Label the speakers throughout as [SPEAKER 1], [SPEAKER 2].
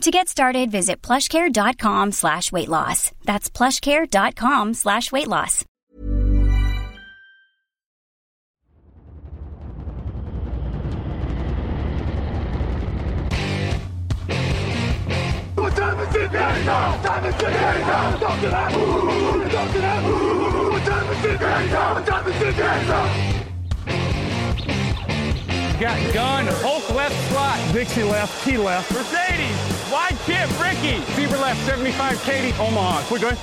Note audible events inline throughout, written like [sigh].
[SPEAKER 1] To get started, visit plushcare.com slash weight loss. That's plushcare.com slash weight loss.
[SPEAKER 2] What time is it now? Time is it now? Talk to that. Talk to that. What time is it now? What time is it now?
[SPEAKER 3] Got gun, Hulk left slot. Dixie left, T left. Mercedes, wide chip, Ricky. Fever left, 75, Katie, Omaha. Quick, going.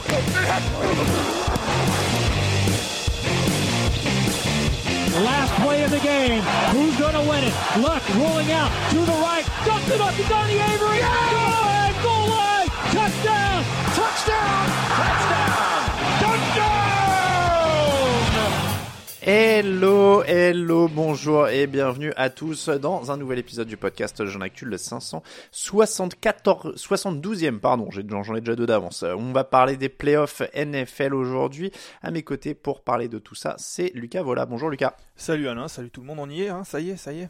[SPEAKER 4] Last play of the game. Who's going to win it? Luck rolling out to the right. Dumps it up to Donnie Avery. Goal line, goal line. Touchdown. Touchdown. Touchdown.
[SPEAKER 5] Hello, hello, bonjour et bienvenue à tous dans un nouvel épisode du podcast Jean Actu, le 574, 72e, pardon, j'en ai déjà deux d'avance. On va parler des playoffs NFL aujourd'hui. À mes côtés pour parler de tout ça, c'est Lucas Voilà. Bonjour Lucas.
[SPEAKER 6] Salut Alain, salut tout le monde, on y est, hein ça y est, ça y est.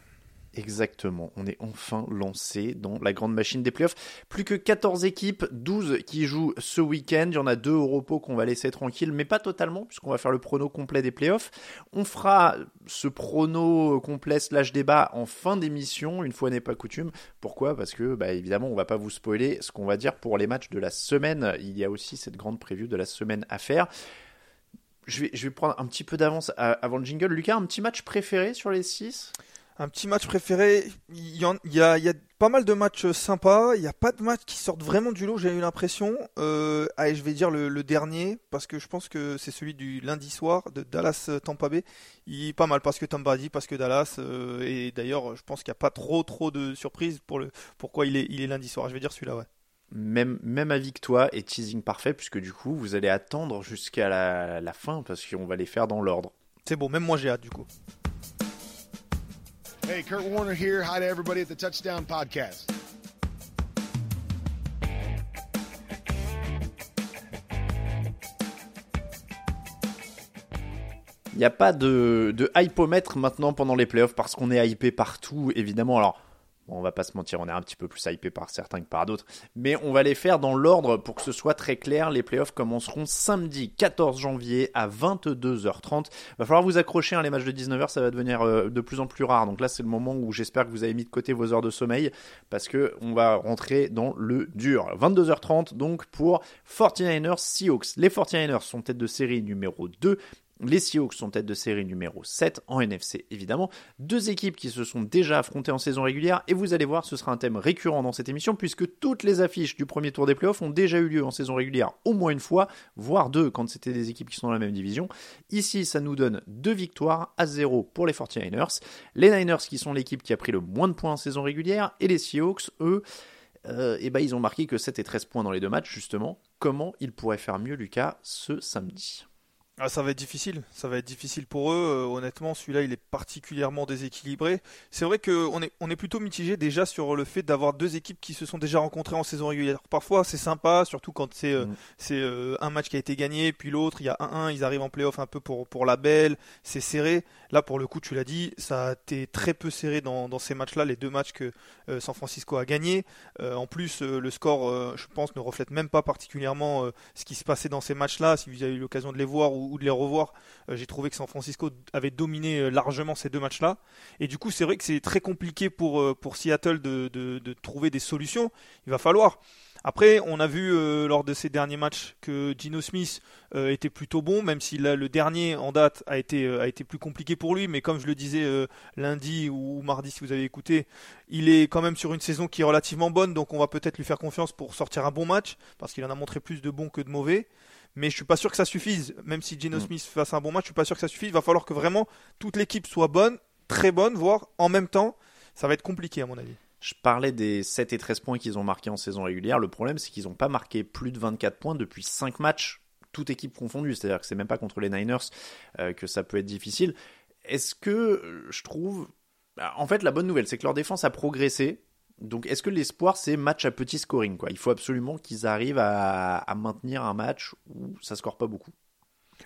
[SPEAKER 5] Exactement, on est enfin lancé dans la grande machine des playoffs. Plus que 14 équipes, 12 qui jouent ce week-end. Il y en a deux au repos qu'on va laisser tranquille, mais pas totalement, puisqu'on va faire le prono complet des playoffs. On fera ce prono complet slash débat en fin d'émission, une fois n'est pas coutume. Pourquoi? Parce que, bah, évidemment, on va pas vous spoiler ce qu'on va dire pour les matchs de la semaine. Il y a aussi cette grande preview de la semaine à faire. Je vais, je vais prendre un petit peu d'avance avant le jingle. Lucas, un petit match préféré sur les 6
[SPEAKER 6] un petit match préféré, il y, en, il, y a, il y, a, pas mal de matchs sympas, il n'y a pas de matchs qui sortent vraiment du lot, j'ai eu l'impression. Euh, allez, je vais dire le, le, dernier, parce que je pense que c'est celui du lundi soir de Dallas-Tampa Bay. Il est pas mal, parce que Tom Brady, parce que Dallas, euh, et d'ailleurs, je pense qu'il n'y a pas trop trop de surprises pour le, pourquoi il est, il est lundi soir. Je vais dire celui-là, ouais.
[SPEAKER 5] Même, même avis que toi et teasing parfait, puisque du coup, vous allez attendre jusqu'à la, la fin, parce qu'on va les faire dans l'ordre.
[SPEAKER 6] C'est bon, même moi j'ai hâte du coup.
[SPEAKER 7] Hey, Kurt Warner here. Hi to everybody at the Touchdown Podcast.
[SPEAKER 5] Il n'y a pas de, de hypomètre maintenant pendant les playoffs parce qu'on est hypé partout, évidemment. Alors, Bon, on va pas se mentir, on est un petit peu plus hypé par certains que par d'autres. Mais on va les faire dans l'ordre pour que ce soit très clair. Les playoffs commenceront samedi 14 janvier à 22h30. Va falloir vous accrocher, hein, les matchs de 19h, ça va devenir euh, de plus en plus rare. Donc là, c'est le moment où j'espère que vous avez mis de côté vos heures de sommeil parce que on va rentrer dans le dur. 22h30 donc pour 49ers Seahawks. Les 49ers sont tête de série numéro 2 les Seahawks sont tête de série numéro 7 en NFC évidemment. Deux équipes qui se sont déjà affrontées en saison régulière et vous allez voir ce sera un thème récurrent dans cette émission puisque toutes les affiches du premier tour des playoffs ont déjà eu lieu en saison régulière au moins une fois, voire deux quand c'était des équipes qui sont dans la même division. Ici ça nous donne deux victoires à zéro pour les 49ers. Les Niners qui sont l'équipe qui a pris le moins de points en saison régulière et les Seahawks eux euh, et ben ils ont marqué que 7 et 13 points dans les deux matchs justement. Comment ils pourraient faire mieux Lucas ce samedi?
[SPEAKER 6] Ah, ça va être difficile, ça va être difficile pour eux. Euh, honnêtement, celui-là, il est particulièrement déséquilibré. C'est vrai qu'on est, on est plutôt mitigé déjà sur le fait d'avoir deux équipes qui se sont déjà rencontrées en saison régulière. Parfois, c'est sympa, surtout quand c'est euh, c'est euh, un match qui a été gagné, puis l'autre, il y a 1-1, ils arrivent en playoff un peu pour, pour la belle, c'est serré. Là, pour le coup, tu l'as dit, ça a été très peu serré dans, dans ces matchs-là, les deux matchs que San Francisco a gagné. en plus, le score, je pense, ne reflète même pas particulièrement ce qui se passait dans ces matchs-là. Si vous avez eu l'occasion de les voir ou ou de les revoir, euh, j'ai trouvé que San Francisco avait dominé euh, largement ces deux matchs-là. Et du coup, c'est vrai que c'est très compliqué pour, euh, pour Seattle de, de, trouver des solutions. Il va falloir Après, on a vu lors de ces derniers matchs que Gino Smith était plutôt bon, même si le dernier en date a été, a été plus compliqué pour lui. Mais comme je le disais lundi ou mardi, si vous avez écouté, il est quand même sur une saison qui est relativement bonne, donc on va peut-être lui faire confiance pour sortir un bon match, parce qu'il en a montré plus de bons que de mauvais. Mais je suis pas sûr que ça suffise. Même si Gino mm. Smith fasse un bon match, je suis pas sûr que ça suffise. Il va falloir que vraiment toute l'équipe soit bonne, très bonne, voire en même temps. Ça va être compliqué à mon avis.
[SPEAKER 5] Je parlais des 7 et 13 points qu'ils ont marqués en saison régulière. Le problème, c'est qu'ils n'ont pas marqué plus de 24 points depuis 5 matchs, toute équipe confondue. C'est-à-dire que c'est même pas contre les Niners euh, que ça peut être difficile. Est-ce que euh, je trouve. Bah, en fait, la bonne nouvelle, c'est que leur défense a progressé. Donc, est-ce que l'espoir, c'est match à petit scoring quoi? Il faut absolument qu'ils arrivent à, maintenir un match où ça score pas beaucoup.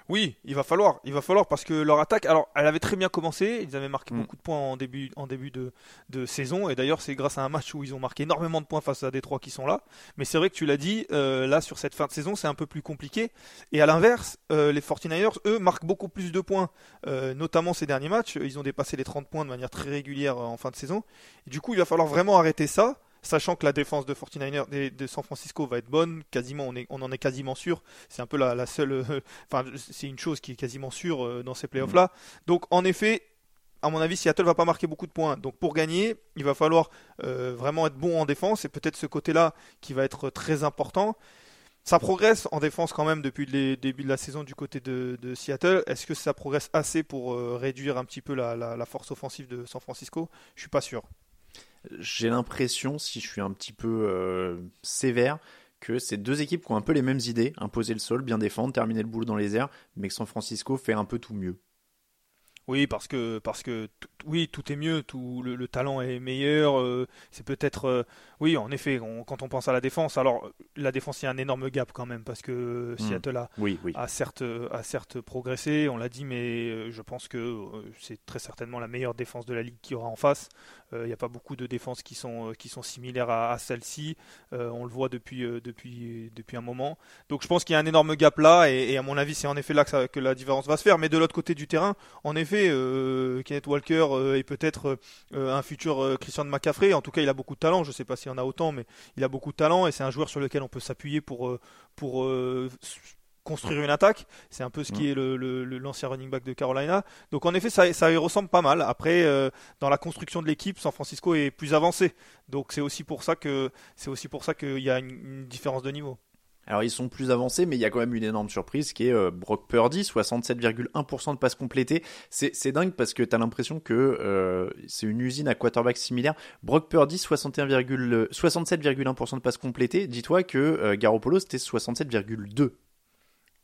[SPEAKER 6] Oui, il va falloir, il va falloir parce que leur attaque, alors elle avait très bien commencé, ils avaient marqué mm. beaucoup de points en début, en début de, de saison et d'ailleurs c'est grâce à un match où ils ont marqué énormément de points face à des trois qui sont là. Mais c'est vrai que tu l'as dit, euh, là sur cette fin de saison c'est un peu plus compliqué et à l'inverse, euh, les 49ers eux marquent beaucoup plus de points, euh, notamment ces derniers matchs, ils ont dépassé les 30 points de manière très régulière en fin de saison. Et du coup il va falloir vraiment arrêter ça sachant que la défense de 49ers de, San Francisco va être bonne, quasiment on, est, on en est quasiment sûr. C'est un peu la, seule, euh, [laughs] enfin c'est une chose qui est quasiment sûre euh, dans ces playoffs là. Donc en effet, à mon avis, Seattle va pas marquer beaucoup de points. Donc pour gagner, il va falloir euh, vraiment être bon en défense et peut-être ce côté-là qui va être très important. Ça progresse en défense quand même depuis le début de la saison du côté de, Seattle. Est-ce que ça progresse assez pour réduire un petit peu la, la, force offensive de San Francisco? Je suis pas sûr
[SPEAKER 5] j'ai l'impression, si je suis un petit peu euh, sévère, que c'est deux équipes qui ont un peu les mêmes idées, imposer le sol, bien défendre, terminer le boulot dans les airs, mais que San Francisco fait un peu tout mieux.
[SPEAKER 6] Oui, parce que parce que oui, tout est mieux, tout le, talent est meilleur. Euh, c'est peut-être euh, oui, en effet, quand on pense à la défense, alors la défense il y a un énorme gap quand même parce que hmm. Seattle a, a certes a certes progressé, on l'a dit, mais euh, je pense que c'est très certainement la meilleure défense de la ligue qui aura en face. Il n'y a pas beaucoup de défenses qui sont qui sont similaires à, celle-ci. on le voit depuis depuis depuis un moment. Donc je pense qu'il y a un énorme gap là, et, à mon avis, c'est en effet là que, que la différence va se faire. Mais de l'autre côté du terrain, en effet euh, Kenneth Walker euh, est peut-être euh, un futur Christian de McCaffrey. En tout cas, il a beaucoup de talent. Je ne sais pas s'il y en a autant, mais il a beaucoup de talent et c'est un joueur sur lequel on peut s'appuyer pour, construire une attaque. C'est un peu ce qui est l'ancien running back de Carolina. Donc en effet, ça, y ressemble pas mal. Après, dans la construction de l'équipe, San Francisco est plus avancé. Donc c'est aussi pour ça qu'il y a une, différence de niveau.
[SPEAKER 5] Alors ils sont plus avancés, mais il y a quand même une énorme surprise qui est euh, Brock Purdy, 67,1% de passes complétées. C'est dingue parce que tu as l'impression que euh, c'est une usine à quarterback similaire. Brock Purdy, 67,1% de passes complétées. Dis-toi que euh, Garoppolo, c'était 67,2%.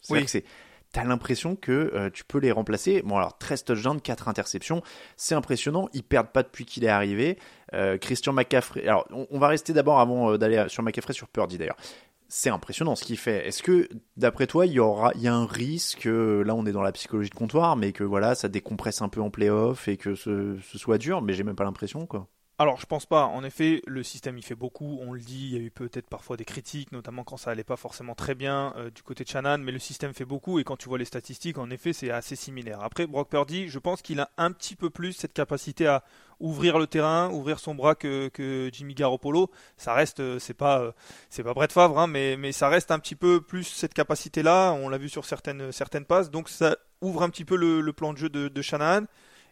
[SPEAKER 5] Oui. c'est t'as l'impression que tu peux les remplacer. Bon alors 13 touchdowns, 4 interceptions, c'est impressionnant, ils perdent pas depuis qu'il est arrivé. Christian McCaffrey, alors on, on va rester d'abord avant d'aller sur McCaffrey sur Purdy d'ailleurs c'est impressionnant ce qu'il fait. Est-ce que, d'après toi, il y aura, il y a un risque, là on est dans la psychologie de comptoir, mais que voilà, ça décompresse un peu en playoff et que ce, ce soit dur, mais j'ai même pas l'impression, quoi.
[SPEAKER 6] Alors, je pense pas. En effet, le système il fait beaucoup. On le dit, il y a eu peut-être parfois des critiques, notamment quand ça allait pas forcément très bien euh, du côté de Shannon, mais le système fait beaucoup et quand tu vois les statistiques, en effet, c'est assez similaire. Après, Brock Purdy, je pense qu'il a un petit peu plus cette capacité à ouvrir le terrain, ouvrir son bras que, Jimmy Garoppolo. Ça reste, euh, c'est pas, euh, c'est pas Brett Favre, hein, mais, ça reste un petit peu plus cette capacité-là. On l'a vu sur certaines, certaines passes, donc ça ouvre un petit peu le, plan de jeu de, de Shanahan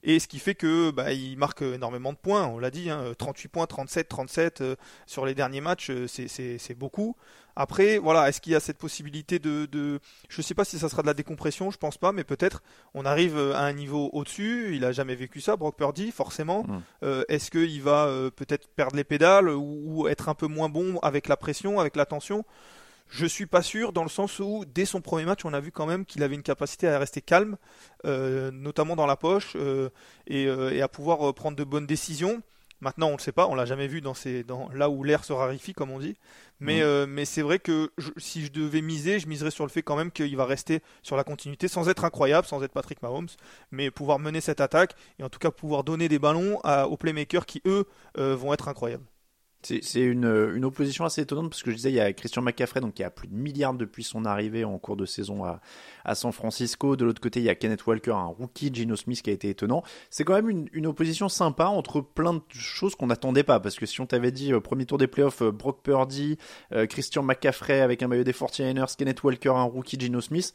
[SPEAKER 6] et ce qui fait que bah, il marque énormément de points. On l'a dit, 38 hein, points, 37, 37 euh, sur les derniers matchs, euh, c'est beaucoup. Après, voilà, est-ce qu'il y a cette possibilité de, de, je sais pas si ça sera de la décompression, je pense pas, mais peut-être on arrive à un niveau au-dessus. Il a jamais vécu ça, Brock Purdy, forcément. Euh, est-ce qu'il va peut-être perdre les pédales ou, être un peu moins bon avec la pression, avec la tension? Je suis pas sûr dans le sens où dès son premier match, on a vu quand même qu'il avait une capacité à rester calme, euh, notamment dans la poche, euh, euh, et, à pouvoir prendre de bonnes décisions. Maintenant, on ne le sait pas, on l'a jamais vu dans, ces, dans là où l'air se raréfie, comme on dit. Mais, mais c'est vrai que si je devais miser, je miserais sur le fait quand même qu'il va rester sur la continuité, sans être incroyable, sans être Patrick Mahomes, mais pouvoir mener cette attaque et en tout cas pouvoir donner des ballons aux playmakers qui eux vont être incroyables.
[SPEAKER 5] C'est une, une, opposition assez étonnante parce que je disais, il y a Christian McCaffrey, donc qui a plus de milliards depuis son arrivée en cours de saison à, à San Francisco. De l'autre côté, il y a Kenneth Walker, un rookie, Gino Smith qui a été étonnant. C'est quand même une, une, opposition sympa entre plein de choses qu'on n'attendait pas parce que si on t'avait dit au premier tour des playoffs, euh, Brock Purdy, euh, Christian McCaffrey avec un maillot des 49ers, Kenneth Walker, un rookie, Gino Smith,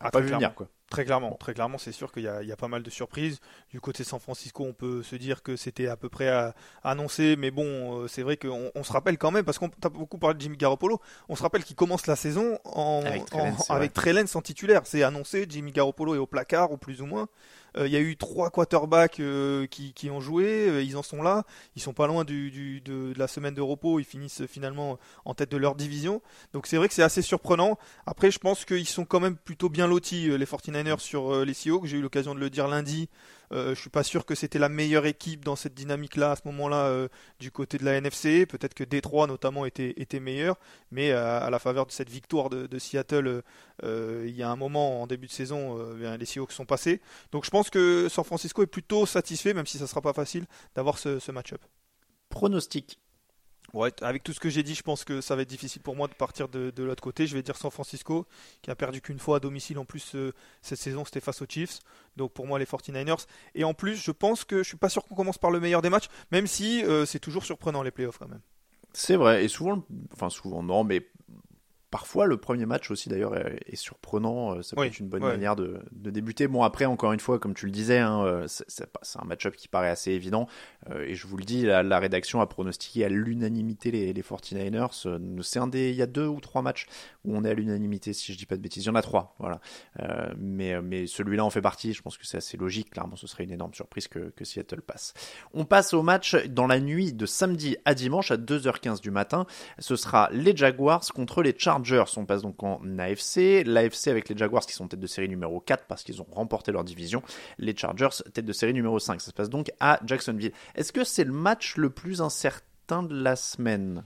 [SPEAKER 6] ah, pas vu venir quoi. Très clairement, très clairement, c'est sûr qu'il y, y, a pas mal de surprises. Du côté San Francisco, on peut se dire que c'était à peu près à, annoncé, mais bon, euh, c'est vrai qu'on on se rappelle quand même, parce qu'on a beaucoup parlé de Jimmy Garoppolo, on se rappelle qu'il commence la saison en, avec Trellens en, titulaire. C'est annoncé, Jimmy Garoppolo est au placard, ou plus ou moins. Euh, il y a eu trois quarterbacks euh, qui, qui, ont joué, euh, ils en sont là, ils sont pas loin du, du de, la semaine de repos, ils finissent finalement en tête de leur division. Donc c'est vrai que c'est assez surprenant. Après, je pense qu'ils sont quand même plutôt bien lotis, les 49ers, sur les Seahawks. J'ai eu l'occasion de le dire lundi. Euh, je suis pas sûr que c'était la meilleure équipe dans cette dynamique-là à ce moment-là du côté de la NFC. Peut-être que Détroit notamment était, était meilleur, mais à la faveur de cette victoire de, Seattle, il y a un moment en début de saison, les Seahawks sont passés. Donc je pense que San Francisco est plutôt satisfait, même si ça sera pas facile, d'avoir ce, ce match-up.
[SPEAKER 5] Pronostic
[SPEAKER 6] Ouais, avec tout ce que j'ai dit, je pense que ça va être difficile pour moi de partir de, l'autre côté. Je vais dire San Francisco, qui a perdu qu'une fois à domicile en plus euh, cette saison, c'était face aux Chiefs. Donc pour moi, les 49ers. Et en plus, je pense que je suis pas sûr qu'on commence par le meilleur des matchs, même si euh, c'est toujours surprenant les playoffs quand même.
[SPEAKER 5] C'est vrai, et souvent, enfin souvent non, mais Parfois, le premier match aussi d'ailleurs est, surprenant. Euh, ça peut être une bonne manière de, débuter. Bon, après, encore une fois, comme tu le disais, hein, euh, c'est un match-up qui paraît assez évident. Euh, et je vous le dis, la, rédaction a pronostiqué à l'unanimité les, les 49ers. C'est un des, il y a deux ou trois matchs où on est à l'unanimité, si je dis pas de bêtises. Il y en a trois, voilà. mais mais celui-là en fait partie. Je pense que c'est assez logique. Clairement, ce serait une énorme surprise que, que Seattle passe. On passe au match dans la nuit de samedi à dimanche à 2h15 du matin. Ce sera les Jaguars contre les Chargers on passe donc en AFC. L'AFC avec les Jaguars qui sont tête de série numéro 4 parce qu'ils ont remporté leur division. Les Chargers tête de série numéro 5. Ça se passe donc à Jacksonville. Est-ce que c'est le match le plus incertain de la semaine?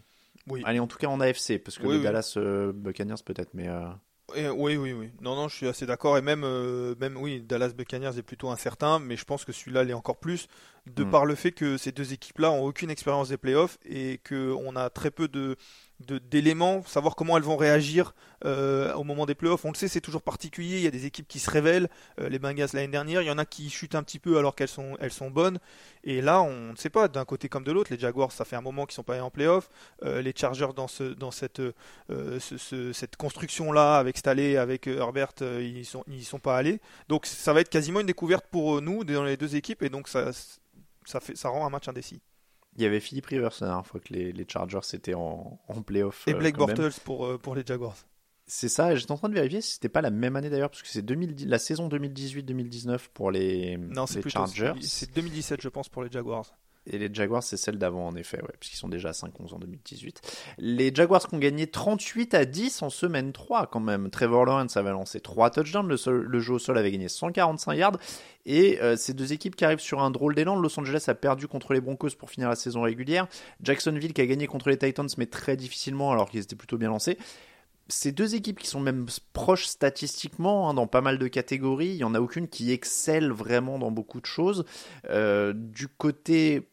[SPEAKER 6] Oui.
[SPEAKER 5] Allez, en tout cas en AFC, parce que les Dallas euh, Buccaneers peut-être, mais... Euh,
[SPEAKER 6] oui, oui, oui. Non, non, je suis assez d'accord. Et même, euh, même, oui, Dallas Buccaneers est plutôt incertain, mais je pense que celui-là l'est encore plus, de hmm. par le fait que ces deux équipes-là ont aucune expérience des playoffs et qu'on a très peu de, d'éléments, savoir comment elles vont réagir euh, au moment des playoffs. On le sait, c'est toujours particulier. Il y a des équipes qui se révèlent. Euh, les Bengals l'année dernière, il y en a qui chutent un petit peu alors qu'elles sont, elles sont bonnes. Et là, on ne sait pas d'un côté comme de l'autre. Les Jaguars, ça fait un moment qu'ils sont pas allés en playoffs. Euh, les Chargers dans ce, dans cette, cette construction là avec Staley, avec Herbert, ils sont, ils sont pas allés. Donc ça va être quasiment une découverte pour nous dans les deux équipes. Et donc ça, ça fait, ça rend un match indécis.
[SPEAKER 5] Il y avait Philippe Rivers la dernière fois que les, les Chargers étaient en, en playoff.
[SPEAKER 6] Et euh, Blake Bortles pour, euh, pour les Jaguars.
[SPEAKER 5] C'est ça, j'étais en train de vérifier si c'était pas la même année d'ailleurs, parce que c'est la saison 2018-2019 pour les,
[SPEAKER 6] non,
[SPEAKER 5] les Chargers.
[SPEAKER 6] C'est 2017, je pense, pour les Jaguars.
[SPEAKER 5] Et les Jaguars, c'est celle d'avant, en effet, puisqu'ils sont déjà à 5-11 en 2018. Les Jaguars qui ont gagné 38 à 10 en semaine 3, quand même. Trevor Lawrence avait lancé 3 touchdowns, le, le jeu au sol avait gagné 145 yards. Et euh, ces deux équipes qui arrivent sur un drôle d'élan. Los Angeles a perdu contre les Broncos pour finir la saison régulière. Jacksonville qui a gagné contre les Titans, mais très difficilement, alors qu'ils étaient plutôt bien lancés ces deux équipes qui sont même proches statistiquement hein, dans pas mal de catégories, il n'y en a aucune qui excelle vraiment dans beaucoup de choses. Euh, du côté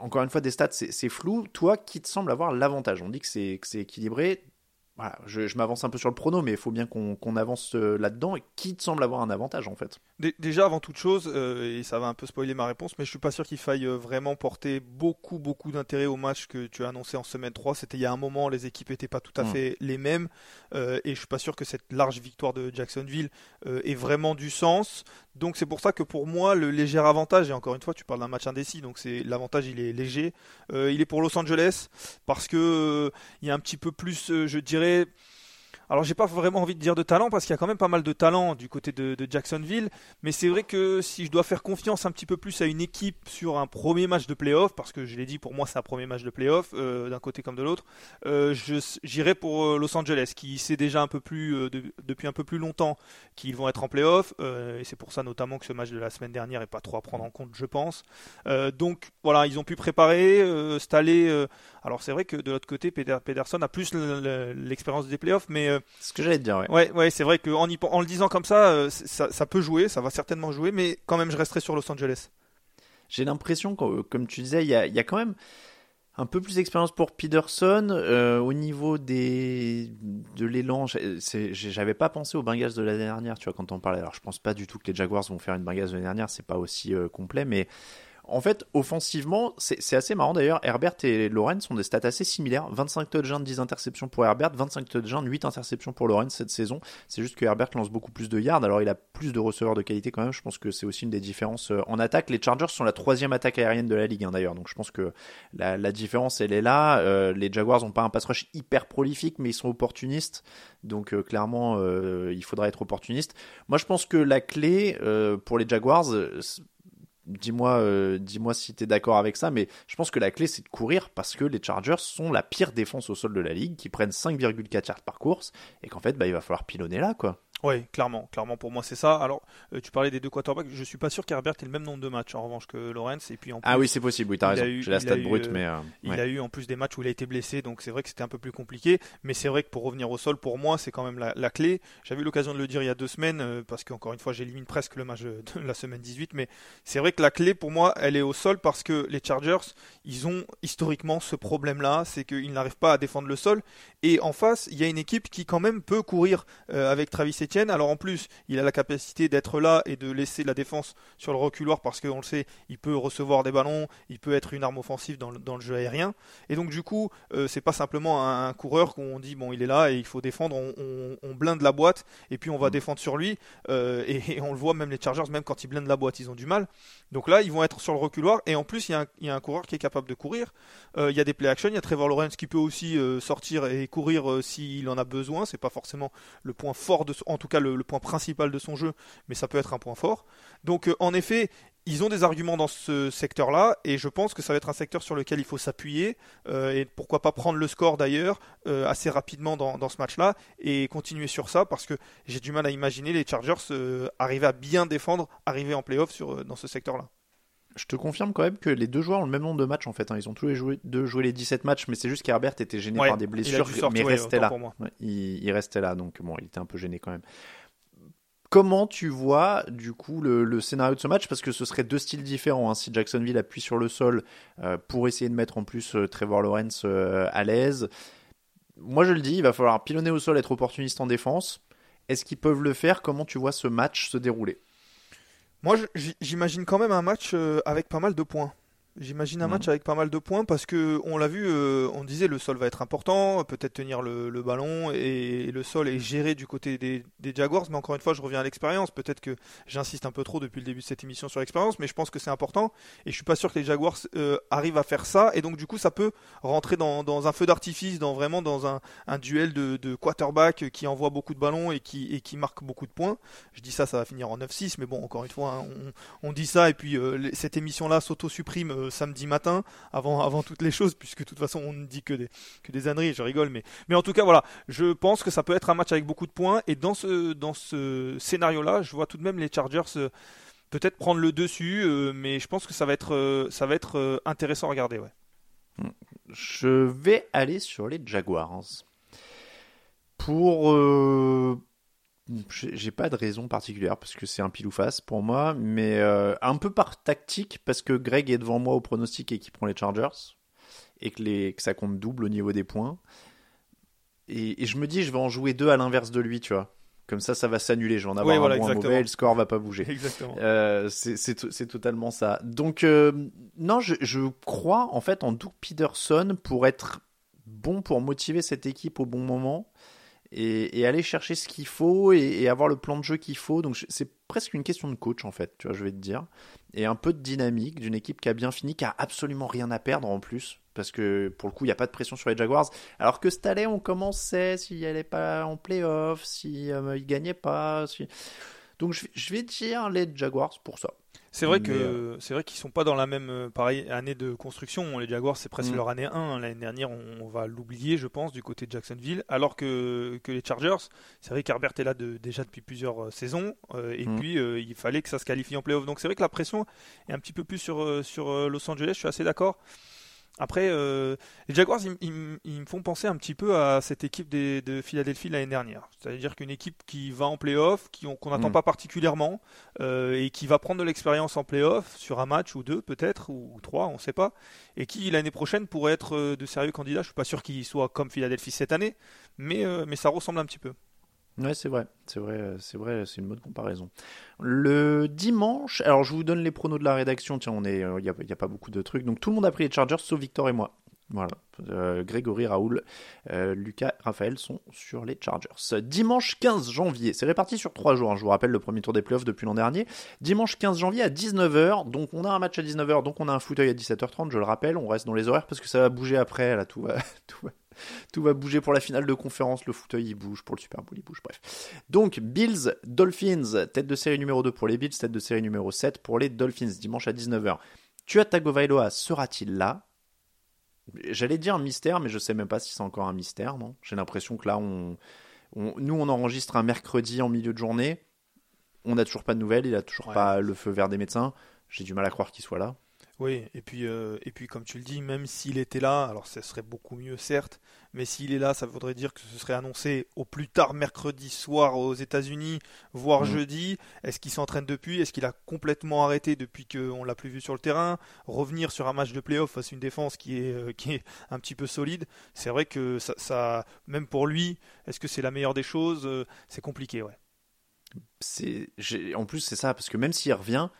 [SPEAKER 5] encore une fois, des stats, c'est flou. Toi, qui te semble avoir l'avantage? On dit que c'est équilibré je, m'avance un peu sur le prono, mais il faut bien qu'on avance euh, là-dedans. Et qui te semble avoir un avantage en fait
[SPEAKER 6] Déjà, avant toute chose, euh, et ça va un peu spoiler ma réponse, mais je suis pas sûr qu'il faille euh, vraiment porter beaucoup, beaucoup d'intérêt au match que tu as annoncé en semaine 3. C'était il y a un moment, les équipes n'étaient pas tout à hmm. fait les mêmes, et je suis pas sûr que cette large victoire de Jacksonville ait vraiment du sens. Donc c'est pour ça que pour moi, le léger avantage, et encore une fois, tu parles d'un match indécis, donc c'est l'avantage, il est léger. il est pour Los Angeles parce que il y a un petit peu plus, je dirais alors j'ai pas vraiment envie de dire de talent parce qu'il y a quand même pas mal de talent du côté de, Jacksonville, mais c'est vrai que si je dois faire confiance un petit peu plus à une équipe sur un premier match de playoff, parce que je l'ai dit pour moi c'est un premier match de playoff euh, d'un côté comme de l'autre, euh, j'irai pour euh, Los Angeles qui sait déjà un peu plus depuis un peu plus longtemps qu'ils vont être en playoff et c'est pour ça notamment que ce match de la semaine dernière est pas trop à prendre en compte je pense. donc voilà ils ont pu préparer, staller. Alors c'est vrai que de l'autre côté Pederson a plus l'expérience des playoffs, mais
[SPEAKER 5] ce que j'allais te dire, ouais.
[SPEAKER 6] Ouais, ouais c'est vrai qu'en en le disant comme ça, euh, ça, ça, peut jouer, ça va certainement jouer, mais quand même, je resterai sur Los Angeles.
[SPEAKER 5] J'ai l'impression, comme tu disais, il y a, y a, quand même Un peu plus d'expérience pour Peterson. Euh, au niveau des, de l'élan, j'avais pas pensé aux Bengals de l'année dernière, tu vois, quand on parlait. Alors, je pense pas du tout que les Jaguars vont faire une Bengals de l'année dernière, c'est pas aussi euh, complet, mais en fait, offensivement, c'est assez marrant d'ailleurs. Herbert et Lawrence ont des stats assez similaires 25 touchdowns, 10 interceptions pour Herbert, 25 touchdowns, 8 interceptions pour Lawrence cette saison. C'est juste que Herbert lance beaucoup plus de yards, alors il a plus de receveurs de qualité quand même. Je pense que c'est aussi une des différences euh, en attaque. Les Chargers sont la troisième attaque aérienne de la ligue hein, d'ailleurs, donc je pense que la, différence elle est là. Euh, les Jaguars n'ont pas un pass rush hyper prolifique, mais ils sont opportunistes, donc euh, clairement il faudra être opportuniste. Moi je pense que la clé pour les Jaguars, dis-moi euh, dis-moi si tu es d'accord avec ça, mais je pense que la clé c'est de courir parce que les Chargers sont la pire défense au sol de la ligue, qui prennent 5,4 yards par course, et qu'en fait bah, il va falloir pilonner là quoi.
[SPEAKER 6] Oui, clairement, clairement pour moi c'est ça. Alors, euh, tu parlais des deux quarterbacks, je suis pas sûr qu'Herbert ait le même nombre de matchs en revanche que Lawrence. Et puis en
[SPEAKER 5] Ah
[SPEAKER 6] plus,
[SPEAKER 5] oui c'est possible, oui t'as
[SPEAKER 6] il a
[SPEAKER 5] raison, j'ai la stat brute,
[SPEAKER 6] euh,
[SPEAKER 5] mais... euh,
[SPEAKER 6] Il
[SPEAKER 5] ouais.
[SPEAKER 6] a eu en plus des matchs où il a été blessé, donc c'est vrai que c'était un peu plus compliqué. Mais c'est vrai que pour revenir au sol, pour moi, c'est quand même la, la clé. J'avais eu l'occasion de le dire il y a deux semaines, parce qu'encore une fois, j'élimine presque le match [laughs] de la semaine 18. Mais c'est vrai que la clé pour moi, elle est au sol parce que les Chargers, ils ont historiquement ce problème-là, c'est qu'ils n'arrivent pas à défendre le sol. Et en face, il y a une équipe qui quand même peut courir avec Travis Etienne. Alors en plus, il a la capacité d'être là et de laisser la défense sur le reculoir parce qu'on le sait, il peut recevoir des ballons, il peut être une arme offensive dans le, dans le jeu aérien. Et donc du coup, euh, c'est pas simplement un, un coureur qu'on dit bon il est là et il faut défendre, on, on- on blinde la boîte et puis on va défendre sur lui. Euh, et, et on le voit même les Chargers, même quand ils blindent la boîte, ils ont du mal. Donc là, ils vont être sur le reculoir et en plus il y a un, il y a un coureur qui est capable de courir. Euh, il y a des play action, il y a Trevor Lawrence qui peut aussi sortir et courir s'il en a besoin. C'est pas forcément le point fort de, en tout cas le, point principal de son jeu, mais ça peut être un point fort. Donc euh, en effet, ils ont des arguments dans ce secteur-là, et je pense que ça va être un secteur sur lequel il faut s'appuyer, euh, et pourquoi pas prendre le score d'ailleurs euh, assez rapidement dans, ce match-là, et continuer sur ça, parce que j'ai du mal à imaginer les Chargers arriver à bien défendre, arriver en playoff dans ce secteur-là.
[SPEAKER 5] Je te confirme quand même que les deux joueurs ont le même nombre de matchs en fait. hein. Ils ont tous les joué, deux joué les 17 matchs, mais c'est juste qu'Herbert était gêné
[SPEAKER 6] Ouais,
[SPEAKER 5] par des
[SPEAKER 6] il
[SPEAKER 5] blessures,
[SPEAKER 6] sortir,
[SPEAKER 5] mais
[SPEAKER 6] ouais,
[SPEAKER 5] restait là. il, il restait là, donc bon, il était un peu gêné quand même. Comment tu vois du coup le, le scénario de ce match? Parce que ce serait deux styles différents. hein. Si Jacksonville appuie sur le sol euh, pour essayer de mettre en plus euh, Trevor Lawrence euh, à l'aise, moi je le dis, il va falloir pilonner au sol, être opportuniste en défense. Est-ce qu'ils peuvent le faire? Comment tu vois ce match se dérouler?
[SPEAKER 6] Moi, j'imagine quand même un match euh, avec pas mal de points. J'imagine un
[SPEAKER 5] Mhm.
[SPEAKER 6] match avec pas mal de points parce que on l'a vu, euh, on disait le sol va être important, peut-être tenir le, le ballon et, le sol est géré du côté des, des Jaguars. Mais encore une fois, je reviens à l'expérience. Peut-être que j'insiste un peu trop depuis le début de cette émission sur l'expérience, mais je pense que c'est important et je suis pas sûr que les Jaguars euh, arrivent à faire ça. Et donc du coup, ça peut rentrer dans, dans un feu d'artifice, dans vraiment dans un, un duel de, de quarterback qui envoie beaucoup de ballons et qui, et qui marque beaucoup de points. Je dis ça, ça va finir en 9-6, mais bon, encore une fois, hein, on, on dit ça et puis euh, cette émission-là s'auto-supprime euh, samedi matin avant, avant toutes les choses, puisque de toute façon on ne dit que des, que des âneries, je rigole, mais, en tout cas, voilà, je pense que ça peut être un match avec beaucoup de points et dans ce, dans scénario-là, je vois tout de même les Chargers euh, peut-être prendre le dessus, euh, mais je pense que ça va être, ça va être intéressant à regarder, ouais.
[SPEAKER 5] Je vais aller sur les Jaguars. Pour. J'ai pas de raison particulière parce que c'est un pile ou face pour moi, mais euh, un peu par tactique parce que Greg est devant moi au pronostic et qui prend les Chargers et que, les, que ça compte double au niveau des points. Et, et je me dis, je vais en jouer deux à l'inverse de lui, tu vois. Comme ça, ça va s'annuler. Je vais en avoir
[SPEAKER 6] Oui,
[SPEAKER 5] un
[SPEAKER 6] voilà,
[SPEAKER 5] un
[SPEAKER 6] exactement.
[SPEAKER 5] mauvais, et le score va pas bouger.
[SPEAKER 6] Exactement.
[SPEAKER 5] Euh, c'est totalement ça. Donc, euh, non, je, je crois en fait en Doug Peterson pour être bon pour motiver cette équipe au bon moment et, aller chercher ce qu'il faut et, avoir le plan de jeu qu'il faut. Donc, c'est presque une question de coach en fait, tu vois, je vais te dire. Et un peu de dynamique d'une équipe qui a bien fini, qui a absolument rien à perdre en plus. Parce que pour le coup, il n'y a pas de pression sur les Jaguars. Alors que cette on commençait s'il n'allait pas en playoff, si euh, il gagnait pas. Donc je vais dire les Jaguars pour ça.
[SPEAKER 6] C'est vrai que
[SPEAKER 5] euh,
[SPEAKER 6] c'est vrai qu'ils sont pas dans la même euh, pareil année de construction. Les Jaguars c'est presque
[SPEAKER 5] Mm.
[SPEAKER 6] leur année 1. L'année dernière on, va l'oublier je pense du côté de Jacksonville. Alors que, que les Chargers, c'est vrai qu'Herbert est là de- déjà depuis plusieurs euh, saisons euh, et
[SPEAKER 5] Mm.
[SPEAKER 6] puis euh, il fallait que ça se qualifie en playoff. Donc c'est vrai que la pression est un petit peu plus sur, sur Los Angeles. Je suis assez d'accord. Après, euh, les Jaguars, ils, me font penser un petit peu à cette équipe de Philadelphie l'année dernière. C'est-à-dire qu'une équipe qui va en playoff, qu'on n'attend mm. pas particulièrement, euh, et qui va prendre de l'expérience en playoff sur un match ou deux peut-être, ou, trois, on ne sait pas, et qui l'année prochaine pourrait être euh, de sérieux candidats. Je ne suis pas sûr qu'ils soient comme Philadelphie cette année, mais, mais ça ressemble un petit peu.
[SPEAKER 5] Ouais, c'est vrai, c'est vrai, c'est vrai, c'est une bonne comparaison. Le dimanche, alors je vous donne les pronos de la rédaction. Tiens, on est, il euh, n'y a, pas beaucoup de trucs, donc tout le monde a pris les Chargers sauf Victor et moi. Voilà, euh, Grégory, Raoul, euh, Lucas, Raphaël sont sur les Chargers. Dimanche 15 janvier, c'est réparti sur trois jours. Hein. je vous rappelle le premier tour des playoffs depuis l'an dernier. Dimanche 15 janvier à 19h, donc on a un match à 19h, donc on a un fauteuil à 17h30. Je le rappelle, on reste dans les horaires parce que ça va bouger après. Là, tout [laughs] tout va, tout va bouger pour la finale de conférence, le fauteuil il bouge, pour le Super Bowl il bouge, bref. Donc Bills, Dolphins, tête de série numéro 2 pour les Bills, tête de série numéro 7 pour les Dolphins, dimanche à 19h. Tua Tagovailoa sera-t-il là? J'allais dire un mystère, mais je sais même pas si c'est encore un mystère, non? J'ai l'impression que là, on, nous on enregistre un mercredi en milieu de journée, on n'a toujours pas de nouvelles, il a toujours pas le feu vert des médecins, j'ai du mal à croire qu'il soit là.
[SPEAKER 6] Oui, et puis, euh, et puis comme tu le dis, même s'il était là, alors ce serait beaucoup mieux certes, mais s'il est là, ça voudrait dire que ce serait annoncé au plus tard mercredi soir aux États-Unis, voire mmh. jeudi. Est-ce qu'il s'entraîne depuis? Est-ce qu'il a complètement arrêté depuis qu'on l'a plus vu sur le terrain? Revenir sur un match de playoff face à une défense qui est, euh, qui est un petit peu solide, c'est vrai que ça, ça, même pour lui, est-ce que c'est la meilleure des choses? Euh, C'est compliqué, ouais.
[SPEAKER 5] C'est, en plus, c'est ça, parce que même s'il revient,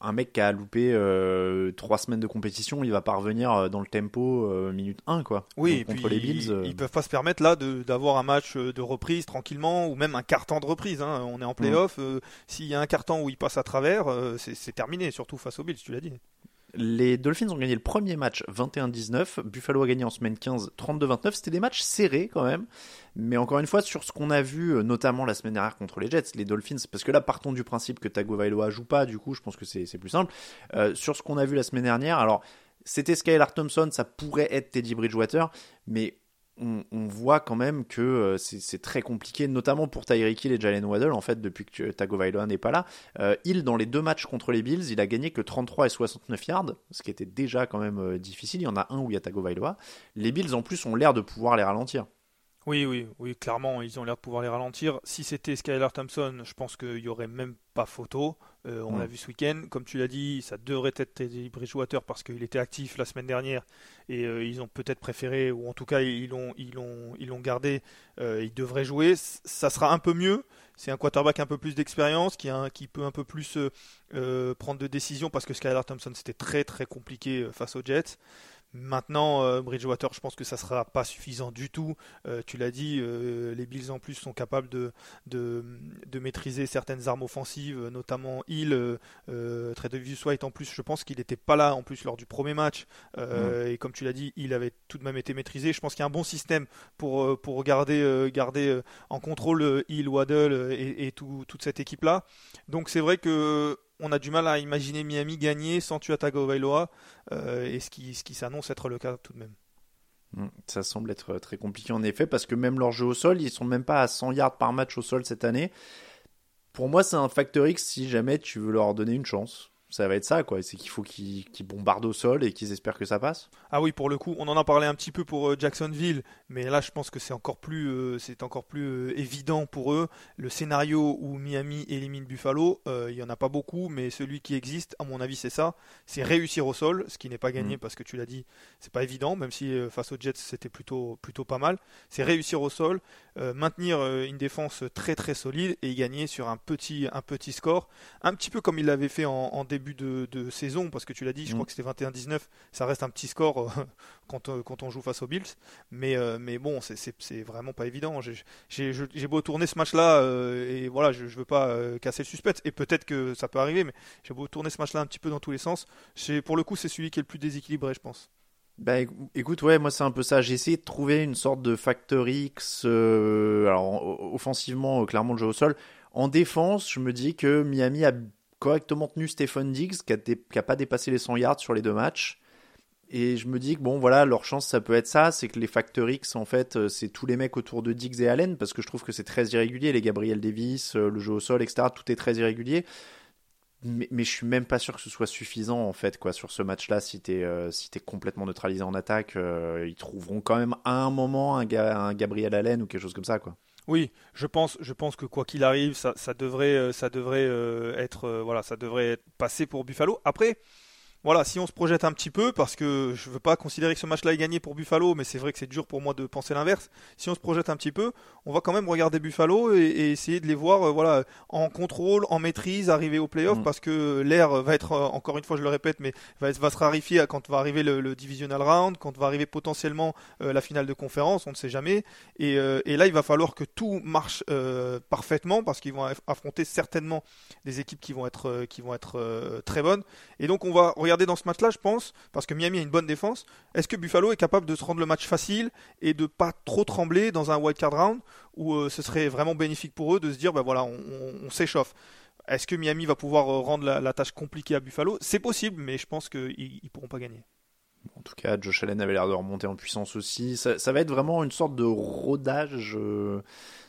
[SPEAKER 5] un mec qui a loupé euh, trois semaines de compétition, il va pas revenir euh, dans le tempo euh, minute 1 quoi.
[SPEAKER 6] Oui, contre les Bills. Ils, peuvent pas se permettre là d'avoir un match de reprise tranquillement ou même un carton de reprise. Hein. On est en playoff, mm. s'il y a un carton où il passe à travers, c'est terminé, surtout face aux Bills, tu l'as dit.
[SPEAKER 5] Les Dolphins ont gagné le premier match 21-19. Buffalo a gagné en semaine 15 32-29. C'était des matchs serrés quand même. Mais encore une fois, sur ce qu'on a vu, euh, notamment la semaine dernière contre les Jets, les Dolphins, parce que là, partons du principe que Tagovailoa joue pas, du coup, je pense que c'est plus simple. Euh, sur ce qu'on a vu la semaine dernière, alors, c'était Skylar Thompson, ça pourrait être Teddy Bridgewater, mais on, voit quand même que euh, c'est très compliqué, notamment pour Tyreek Hill et Jalen Waddle, en fait, depuis que Tagovailoa n'est pas là. Euh, Hill, dans les deux matchs contre les Bills, il a gagné que 33 et 69 yards, ce qui était déjà quand même euh, difficile. Il y en a un où il y a Tagovailoa. Les Bills, en plus, ont l'air de pouvoir les ralentir.
[SPEAKER 6] Oui, oui, oui, clairement, ils ont l'air de pouvoir les ralentir. Si c'était Skylar Thompson, je pense qu'il n'y aurait même pas photo. Euh, on l'a vu ce week-end. Comme tu l'as dit, ça devrait être Teddy Bridgewater parce qu'il était actif la semaine dernière et euh, ils ont peut-être préféré, ou en tout cas ils l'ont ils l'ont, ils l'ont gardé. Euh, il devrait jouer. Ça sera un peu mieux. C'est un quarterback un peu plus d'expérience qui, a, qui peut un peu plus prendre de décisions parce que Skylar Thompson c'était très très compliqué face aux Jets. Maintenant, euh, Bridgewater, je pense que ça sera pas suffisant du tout. Euh, tu l'as dit, euh, les Bills en plus sont capables de, de, maîtriser certaines armes offensives, notamment Hill, Tredavious White en plus. Je pense qu'il n'était pas là en plus lors du premier match. Et comme tu l'as dit, il avait tout de même été maîtrisé. Je pense qu'il y a un bon système pour, pour garder, garder en contrôle Hill, Waddle et, et toute cette équipe-là. Donc c'est vrai que on a du mal à imaginer Miami gagner sans Tua Tagovailoa, euh, et ce qui, ce qui s'annonce être le cas tout de même.
[SPEAKER 5] Mm, ça semble être très compliqué en effet, parce que même leur jeu au sol, ils sont même pas à 100 yards par match au sol cette année. Pour moi, c'est un facteur X si jamais tu veux leur donner une chance ça va être ça, quoi. C'est qu'il faut qu'ils bombardent au sol et qu'ils espèrent que ça passe.
[SPEAKER 6] Ah oui, pour le coup, on en a parlé un petit peu pour euh, Jacksonville, mais là, je pense que c'est encore plus, euh, c'est encore plus euh, évident pour eux. Le scénario où Miami élimine Buffalo, il y en a pas beaucoup, mais celui qui existe, à mon avis, c'est ça. C'est réussir au sol, ce qui n'est pas gagné mm. parce que tu l'as dit, c'est pas évident, même si face aux Jets, c'était plutôt, plutôt pas mal. C'est réussir au sol, maintenir une défense très très solide et gagner sur un petit, un petit score, un petit peu comme il l'avait fait en, en début début de, saison, parce que tu l'as dit, je crois mm. que c'était 21-19, ça reste un petit score euh, [laughs] quand, euh, quand, on joue face aux Bills, mais, euh, mais bon, c'est vraiment pas évident. J'ai beau tourner ce match-là, et voilà, je, je veux pas casser le suspect, et peut-être que ça peut arriver, mais j'ai beau tourner ce match-là un petit peu dans tous les sens. Pour le coup, c'est celui qui est le plus déséquilibré, je pense.
[SPEAKER 5] Bah écoute, ouais, moi c'est un peu ça. J'ai essayé de trouver une sorte de facteur X. alors offensivement, clairement le jeu au sol. En défense, je me dis que Miami a correctement tenu Stephen Diggs, qui n'a pas dépassé les 100 yards sur les deux matchs. Et je me dis que bon, voilà, leur chance, ça peut être ça, c'est que les facteurs X, en fait, euh, c'est tous les mecs autour de Diggs et Allen, parce que je trouve que c'est très irrégulier, les Gabriel Davis, euh, le jeu au sol, etc., tout est très irrégulier. mais, mais je suis même pas sûr que ce soit suffisant en fait quoi sur ce match-là. Si t'es euh, si complètement neutralisé en attaque, ils trouveront quand même à un moment un, un Gabriel Allen ou quelque chose comme ça quoi.
[SPEAKER 6] Oui, je pense, je pense que quoi qu'il arrive, ça, ça devrait, euh, ça devrait euh, être, euh, voilà, ça devrait être passé pour Buffalo. Après, voilà, si on se projette un petit peu, parce que je veux pas considérer que ce match-là est gagné pour Buffalo, mais c'est vrai que c'est dur pour moi de penser l'inverse. Si on se projette un petit peu, on va quand même regarder Buffalo et, et essayer de les voir, euh, voilà, en contrôle, en maîtrise, arriver au playoff,
[SPEAKER 5] Mm.
[SPEAKER 6] parce que l'air va être, euh, encore une fois, je le répète, mais va, va se raréfier quand va arriver le, le divisional round, quand va arriver potentiellement euh, la finale de conférence, on ne sait jamais. Et, euh, et là, il va falloir que tout marche parfaitement parce qu'ils vont aff- affronter certainement des équipes qui vont être, qui vont être très bonnes. Et donc, on va regarder dans ce match-là, je pense, parce que Miami a une bonne défense. Est-ce que Buffalo est capable de se rendre le match facile et de pas trop trembler dans un wild card round où euh, ce serait vraiment bénéfique pour eux de se dire, ben voilà, on, s'échauffe. Est-ce que Miami va pouvoir euh, rendre la, tâche compliquée à Buffalo? C'est possible, mais je pense qu'ils pourront pas gagner.
[SPEAKER 5] En tout cas, Josh Allen avait l'air de remonter en puissance aussi. Ça, va être vraiment une sorte de rodage, euh,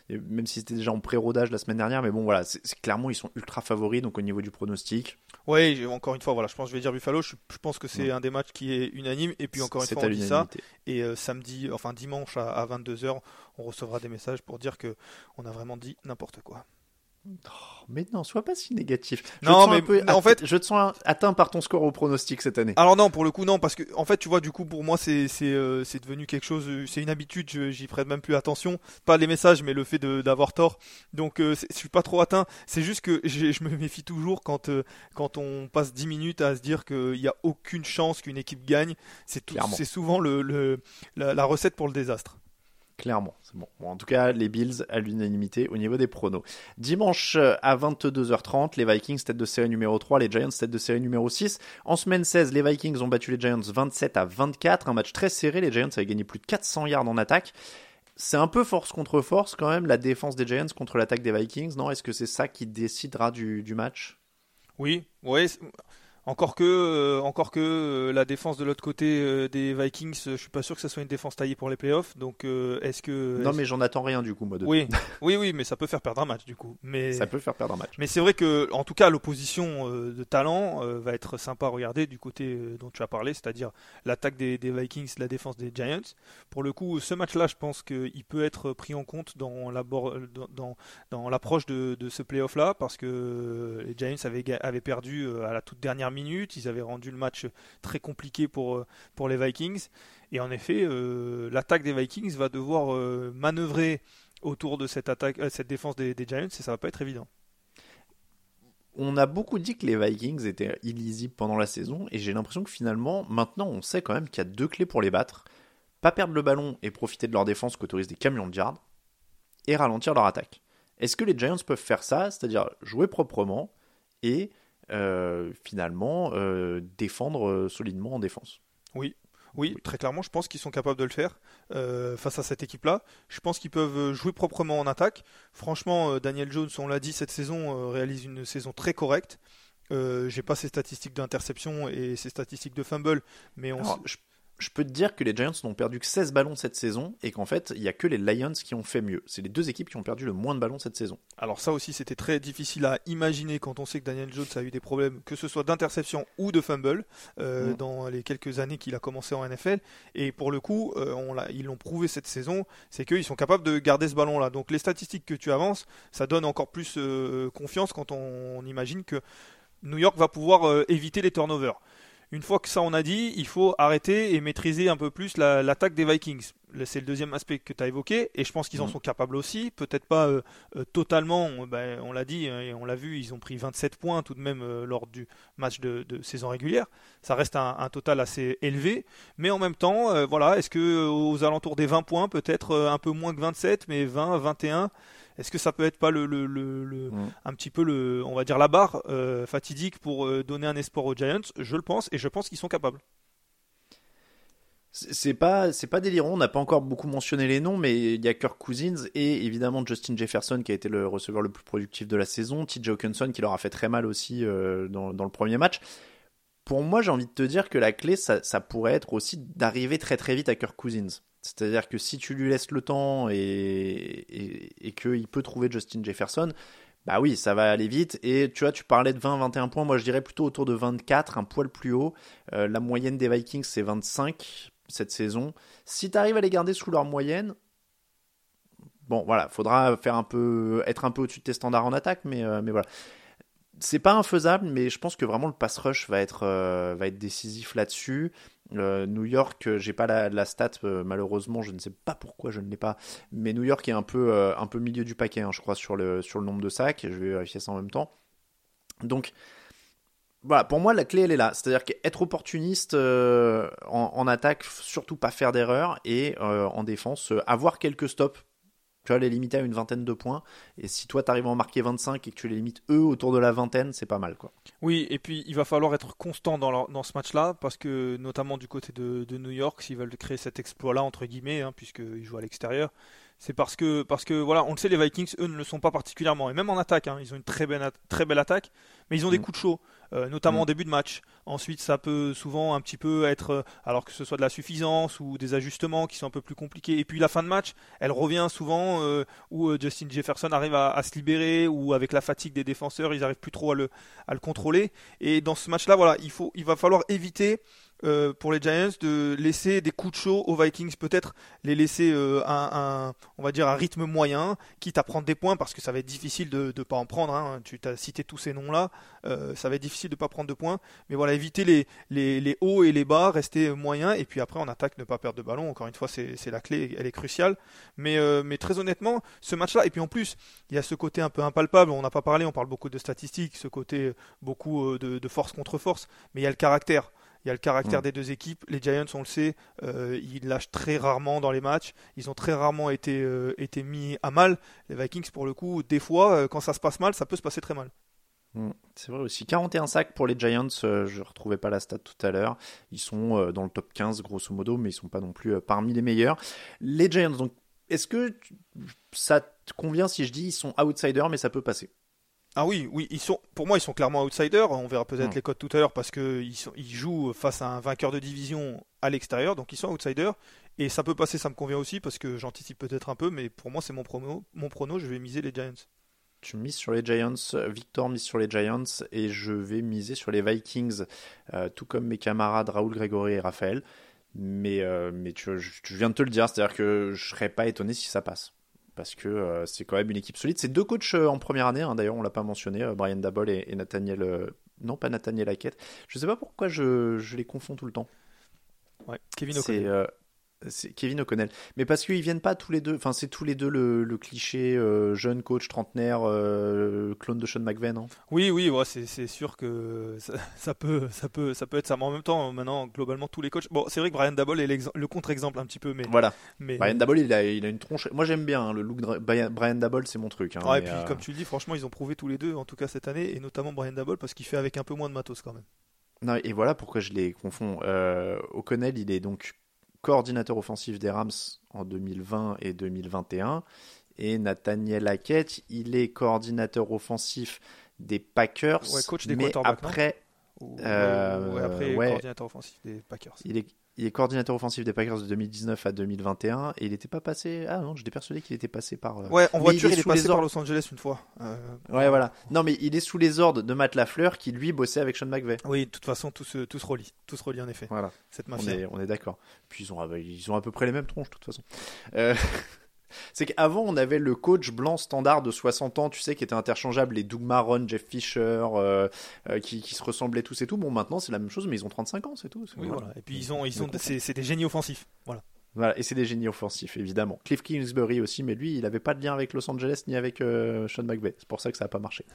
[SPEAKER 5] même si c'était déjà en pré-rodage la semaine dernière. Mais bon, voilà, c'est clairement, ils sont ultra favoris. Donc, au niveau du pronostic,
[SPEAKER 6] Oui, encore une fois, voilà, je pense que je vais dire Buffalo. Je, je pense que c'est un des matchs qui est unanime. Et puis encore une fois, on dit ça. Et euh, samedi, enfin dimanche à, à 22h, on recevra des messages pour dire que on a vraiment dit n'importe quoi.
[SPEAKER 5] Oh, mais non, sois pas si négatif. Je
[SPEAKER 6] Non,
[SPEAKER 5] te sens
[SPEAKER 6] mais
[SPEAKER 5] peu
[SPEAKER 6] en fait-
[SPEAKER 5] je te sens atteint par ton score au pronostic cette année.
[SPEAKER 6] Alors non, pour le coup non, parce que en fait, tu vois, du coup, pour moi, c'est c'est euh, c'est devenu quelque chose, euh, c'est une habitude. J'y prête même plus attention, pas les messages, mais le fait d'avoir tort. Donc, euh, je suis pas trop atteint. C'est juste que je me méfie toujours quand euh, quand on passe 10 minutes à se dire qu'il y a aucune chance qu'une équipe gagne. C'est c'est souvent le, le la, la recette pour le désastre.
[SPEAKER 5] Clairement, En tout cas, les Bills à l'unanimité au niveau des pronos. Dimanche à 22h30, les Vikings tête de série numéro 3, les Giants tête de série numéro 6. En semaine 16, les Vikings ont battu les Giants 27 à 24, un match très serré. Les Giants avaient gagné plus de 400 yards en attaque. C'est un peu force contre force quand même, la défense des Giants contre l'attaque des Vikings, non? Est-ce que c'est ça qui décidera du, du match?
[SPEAKER 6] Oui, ouais. Encore que, euh, encore que euh, la défense de l'autre côté euh, des Vikings, je suis pas sûr que ça soit une défense taillée pour les playoffs. Donc, est-ce que
[SPEAKER 5] Non, mais j'en attends rien du coup, moi. De...
[SPEAKER 6] oui, [laughs] oui, oui, mais ça peut faire perdre un match du coup. Mais
[SPEAKER 5] Ça peut faire perdre un match.
[SPEAKER 6] Mais c'est vrai que, en tout cas, l'opposition de talent va être sympa à regarder du côté dont tu as parlé, c'est-à-dire l'attaque des, des Vikings, la défense des Giants. Pour le coup, ce match-là, je pense qu'il peut être pris en compte dans l'abord- dans, dans, dans l'approche de, de ce playoff-là, parce que les Giants avaient, perdu à la toute dernière minute, ils avaient rendu le match très compliqué pour, euh, pour les Vikings. Et en effet, euh, l'attaque des Vikings va devoir euh, manœuvrer autour de cette attaque, euh, cette défense des, Giants, et ça va pas être évident.
[SPEAKER 5] On a beaucoup dit que les Vikings étaient illisibles pendant la saison, et j'ai l'impression que finalement, maintenant, on sait quand même qu'il y a deux clés pour les battre. Pas perdre le ballon et profiter de leur défense qu'autorisent des camions de yards, et ralentir leur attaque. Est-ce que les Giants peuvent faire ça, c'est-à-dire jouer proprement et finalement euh, défendre euh, solidement en défense
[SPEAKER 6] Oui, oui, très clairement, je pense qu'ils sont capables de le faire euh, face à cette équipe-là. Je pense qu'ils peuvent euh, jouer proprement en attaque. Franchement, euh, Daniel Jones, on l'a dit, cette saison euh, réalise une saison très correcte. Euh, J'ai pas ses statistiques d'interception et ses statistiques de fumble, mais on.
[SPEAKER 5] Alors, je, je peux te dire que les Giants n'ont perdu que 16 ballons cette saison et qu'en fait, il n'y a que les Lions qui ont fait mieux. C'est les deux équipes qui ont perdu le moins de ballons cette saison.
[SPEAKER 6] Alors ça aussi, c'était très difficile à imaginer quand on sait que Daniel Jones a eu des problèmes, que ce soit d'interception ou de fumble, euh,
[SPEAKER 5] Mm.
[SPEAKER 6] dans les quelques années qu'il a commencé en NFL. Et pour le coup, euh, on ils l'ont prouvé cette saison, c'est qu'ils sont capables de garder ce ballon-là. Donc les statistiques que tu avances, ça donne encore plus euh, confiance quand on, on imagine que New York va pouvoir éviter les turnovers. Une fois que ça on a dit, il faut arrêter et maîtriser un peu plus la- l'attaque des Vikings. C'est le deuxième aspect que tu as évoqué, et je pense qu'ils en
[SPEAKER 5] Mhm.
[SPEAKER 6] sont capables aussi. Peut-être pas euh, euh, totalement, on, ben, on l'a dit hein, et on l'a vu, ils ont pris 27 points tout de même euh, lors du match de, de saison régulière. Ça reste un, un total assez élevé, mais en même temps, euh, voilà, est-ce que euh, aux alentours des 20 points, peut-être euh, un peu moins que 27, mais 20, 21, est-ce que ça peut être pas le, le- le- le-
[SPEAKER 5] Mm.
[SPEAKER 6] un petit peu le, on va dire la barre euh, fatidique pour euh, donner un espoir aux Giants? Je le pense et je pense qu'ils sont capables.
[SPEAKER 5] C'est c'est pas, c'est pas délirant, on n'a pas encore beaucoup mentionné les noms, mais il y a Kirk Cousins et évidemment Justin Jefferson qui a été le receveur le plus productif de la saison, TJ Hawkinson qui leur a fait très mal aussi euh, dans, dans le premier match. Pour moi, j'ai envie de te dire que la clé, ça, ça pourrait être aussi d'arriver très très vite à Kirk Cousins. C'est-à-dire que si tu lui laisses le temps et, et, et qu'il peut trouver Justin Jefferson, bah oui, ça va aller vite. Et tu vois, tu parlais de 20-21 points. Moi, je dirais plutôt autour de 24, un poil plus haut. Euh, la moyenne des Vikings, c'est 25 cette saison. Si tu arrives à les garder sous leur moyenne, bon, voilà, faudra faire un peu, être un peu au-dessus de tes standards en attaque, mais, euh, mais voilà. C'est pas infaisable, mais je pense que vraiment le pass rush va être, euh, va être décisif là-dessus. Euh, New York, euh, j'ai pas la, stat malheureusement, je ne sais pas pourquoi je ne l'ai pas, mais New York est un peu, un peu milieu du paquet, hein, je crois, sur le, sur le nombre de sacs. Je vais vérifier ça en même temps. Donc, voilà, pour moi, la clé, elle est là. C'est-à-dire qu'être opportuniste en, attaque, surtout pas faire d'erreur, et en défense, avoir quelques stops. Tu vois, les limiter à une vingtaine de points. Et si toi, tu arrives à en marquer 25 et que tu les limites eux autour de la vingtaine, c'est pas mal, quoi.
[SPEAKER 6] Oui, et puis il va falloir être constant dans, dans ce match-là, parce que notamment du côté de, de New York, s'ils veulent créer cet exploit-là, entre guillemets, hein, puisqu'ils jouent à l'extérieur, c'est parce que, parce que, voilà, on le sait, les Vikings, eux, ne le sont pas particulièrement. Et même en attaque, hein, ils ont une très belle, très belle attaque, mais ils ont des
[SPEAKER 5] Mm.
[SPEAKER 6] coups de chaud, euh, notamment
[SPEAKER 5] Mm.
[SPEAKER 6] en début de match. Ensuite, ça peut souvent un petit peu être, euh, alors que ce soit de la suffisance ou des ajustements qui sont un peu plus compliqués. Et puis la fin de match, elle revient souvent euh, où Justin Jefferson arrive à, à se libérer ou avec la fatigue des défenseurs, ils arrivent plus trop à le, à le contrôler. Et dans ce match-là, voilà, il, faut, il va falloir éviter euh, pour les Giants de laisser des coups de chaud aux Vikings, peut-être les laisser euh, un, on va dire un rythme moyen, quitte à prendre des points parce que ça va être difficile de ne pas en prendre. hein. Tu as cité tous ces noms-là, euh, ça va être difficile de pas prendre de points. Mais voilà, éviter les, les, les hauts et les bas, rester moyen et puis après en attaque ne pas perdre de ballon. Encore une fois, c'est la clé, elle est cruciale. Mais, euh, mais très honnêtement, ce match-là, et puis en plus, il y a ce côté un peu impalpable, on n'a pas parlé, on parle beaucoup de statistiques, ce côté beaucoup de force contre force, mais il y a le caractère. Il y a le caractère
[SPEAKER 5] Mm.
[SPEAKER 6] des deux équipes. Les Giants, on le sait, euh, ils lâchent très rarement dans les matchs. Ils ont très rarement été, euh, été mis à mal. Les Vikings, pour le coup, des fois, euh, quand ça se passe mal, ça peut se passer très mal.
[SPEAKER 5] Mm, C'est vrai aussi. 41 sacs pour les Giants, euh, je retrouvais pas la stat tout à l'heure. Ils sont dans le top 15 grosso modo, mais ils sont pas non plus parmi les meilleurs. Les Giants, donc, est-ce que tu- ça te convient si je dis ils sont outsiders, mais ça peut passer?
[SPEAKER 6] Ah oui, oui, ils sont, pour moi, ils sont clairement outsiders. On verra peut-être
[SPEAKER 5] Mm.
[SPEAKER 6] les codes tout à l'heure parce qu'ils ils jouent face à un vainqueur de division à l'extérieur, donc ils sont outsiders. Et ça peut passer, ça me convient aussi parce que j'anticipe peut-être un peu, mais pour moi, c'est mon prono. Mon prono, je vais miser les Giants.
[SPEAKER 5] Je mise sur les Giants, euh, Victor mise sur les Giants, et je vais miser sur les Vikings, euh, tout comme mes camarades Raoul, Grégory et Raphaël. Mais, euh, mais tu, je, je viens de te le dire, c'est-à-dire que je serais pas étonné si ça passe. Parce que euh, c'est quand même une équipe solide. C'est deux coachs euh, en première année, hein, d'ailleurs, on l'a pas mentionné, euh, Brian Dabol et, et Nathaniel. non, pas Nathaniel Hackett. Je sais pas pourquoi je, je les confonds tout le temps.
[SPEAKER 6] Ouais, Kevin O'Connell.
[SPEAKER 5] C'est Kevin O'Connell. Mais parce qu'ils viennent pas tous les deux, enfin c'est tous les deux le, le cliché euh, jeune coach trentenaire, euh, clone de Sean McVay, non?
[SPEAKER 6] Oui, oui, ouais, c'est sûr que ça, ça peut, ça peut, ça peut être ça. Mais en même temps, maintenant, globalement, tous les coachs. Bon, c'est vrai que Brian Dabol est le contre-exemple un petit peu, mais,
[SPEAKER 5] Voilà.
[SPEAKER 6] mais
[SPEAKER 5] Brian Dabol, il a, il a une tronche. Moi j'aime bien hein, le look de Brian, Dabol, c'est mon truc. hein,
[SPEAKER 6] et
[SPEAKER 5] mais,
[SPEAKER 6] puis
[SPEAKER 5] euh,
[SPEAKER 6] comme tu le dis, franchement, ils ont prouvé tous les deux, en tout cas cette année, et notamment Brian Dabol parce qu'il fait avec un peu moins de matos quand même.
[SPEAKER 5] non, et voilà pourquoi je les confonds. O'Connell, il est donc coordinateur offensif des Rams en 2020 et 2021. Et Nathaniel Hackett, il est coordinateur offensif des Packers.
[SPEAKER 6] Ouais, coach des
[SPEAKER 5] mais
[SPEAKER 6] non
[SPEAKER 5] après,
[SPEAKER 6] Ou,
[SPEAKER 5] Euh,
[SPEAKER 6] ouais, après,
[SPEAKER 5] ouais.
[SPEAKER 6] coordinateur offensif des Packers.
[SPEAKER 5] Il est, il est coordinateur offensif des Packers de 2019 à 2021 et il n'était pas passé. Ah non, j'étais persuadé qu'il était passé par. euh,
[SPEAKER 6] Ouais, en
[SPEAKER 5] mais
[SPEAKER 6] voiture,
[SPEAKER 5] il est
[SPEAKER 6] il est,
[SPEAKER 5] sous les
[SPEAKER 6] passé par. Los Angeles une fois. Euh,
[SPEAKER 5] Ouais, voilà. Non, mais il est sous les ordres de Matt Lafleur qui lui bossait avec Sean McVay.
[SPEAKER 6] Oui, de toute façon, tout se, tout se relie. Tout se relie en effet.
[SPEAKER 5] Voilà,
[SPEAKER 6] Cette
[SPEAKER 5] on
[SPEAKER 6] mafia.
[SPEAKER 5] est, on est d'accord. Puis ils ont, ils ont à peu près les mêmes tronches de toute façon. Euh, [laughs] C'est qu'avant, on avait le coach blanc standard de 60 ans, tu sais, qui était interchangeable, les Doug Marron, Jeff Fisher, euh, euh, qui, qui se ressemblaient tous et tout. Bon, maintenant, c'est la même chose, mais ils ont 35 ans, c'est tout.
[SPEAKER 6] Oui,
[SPEAKER 5] voilà.
[SPEAKER 6] voilà. Et puis ils ont, ils c'est des génies offensifs. Voilà.
[SPEAKER 5] Et c'est des génies offensifs, évidemment. Cliff Kingsbury aussi, mais lui, il n'avait pas de lien avec Los Angeles ni avec euh, Sean McVay. C'est pour ça que ça n'a pas marché.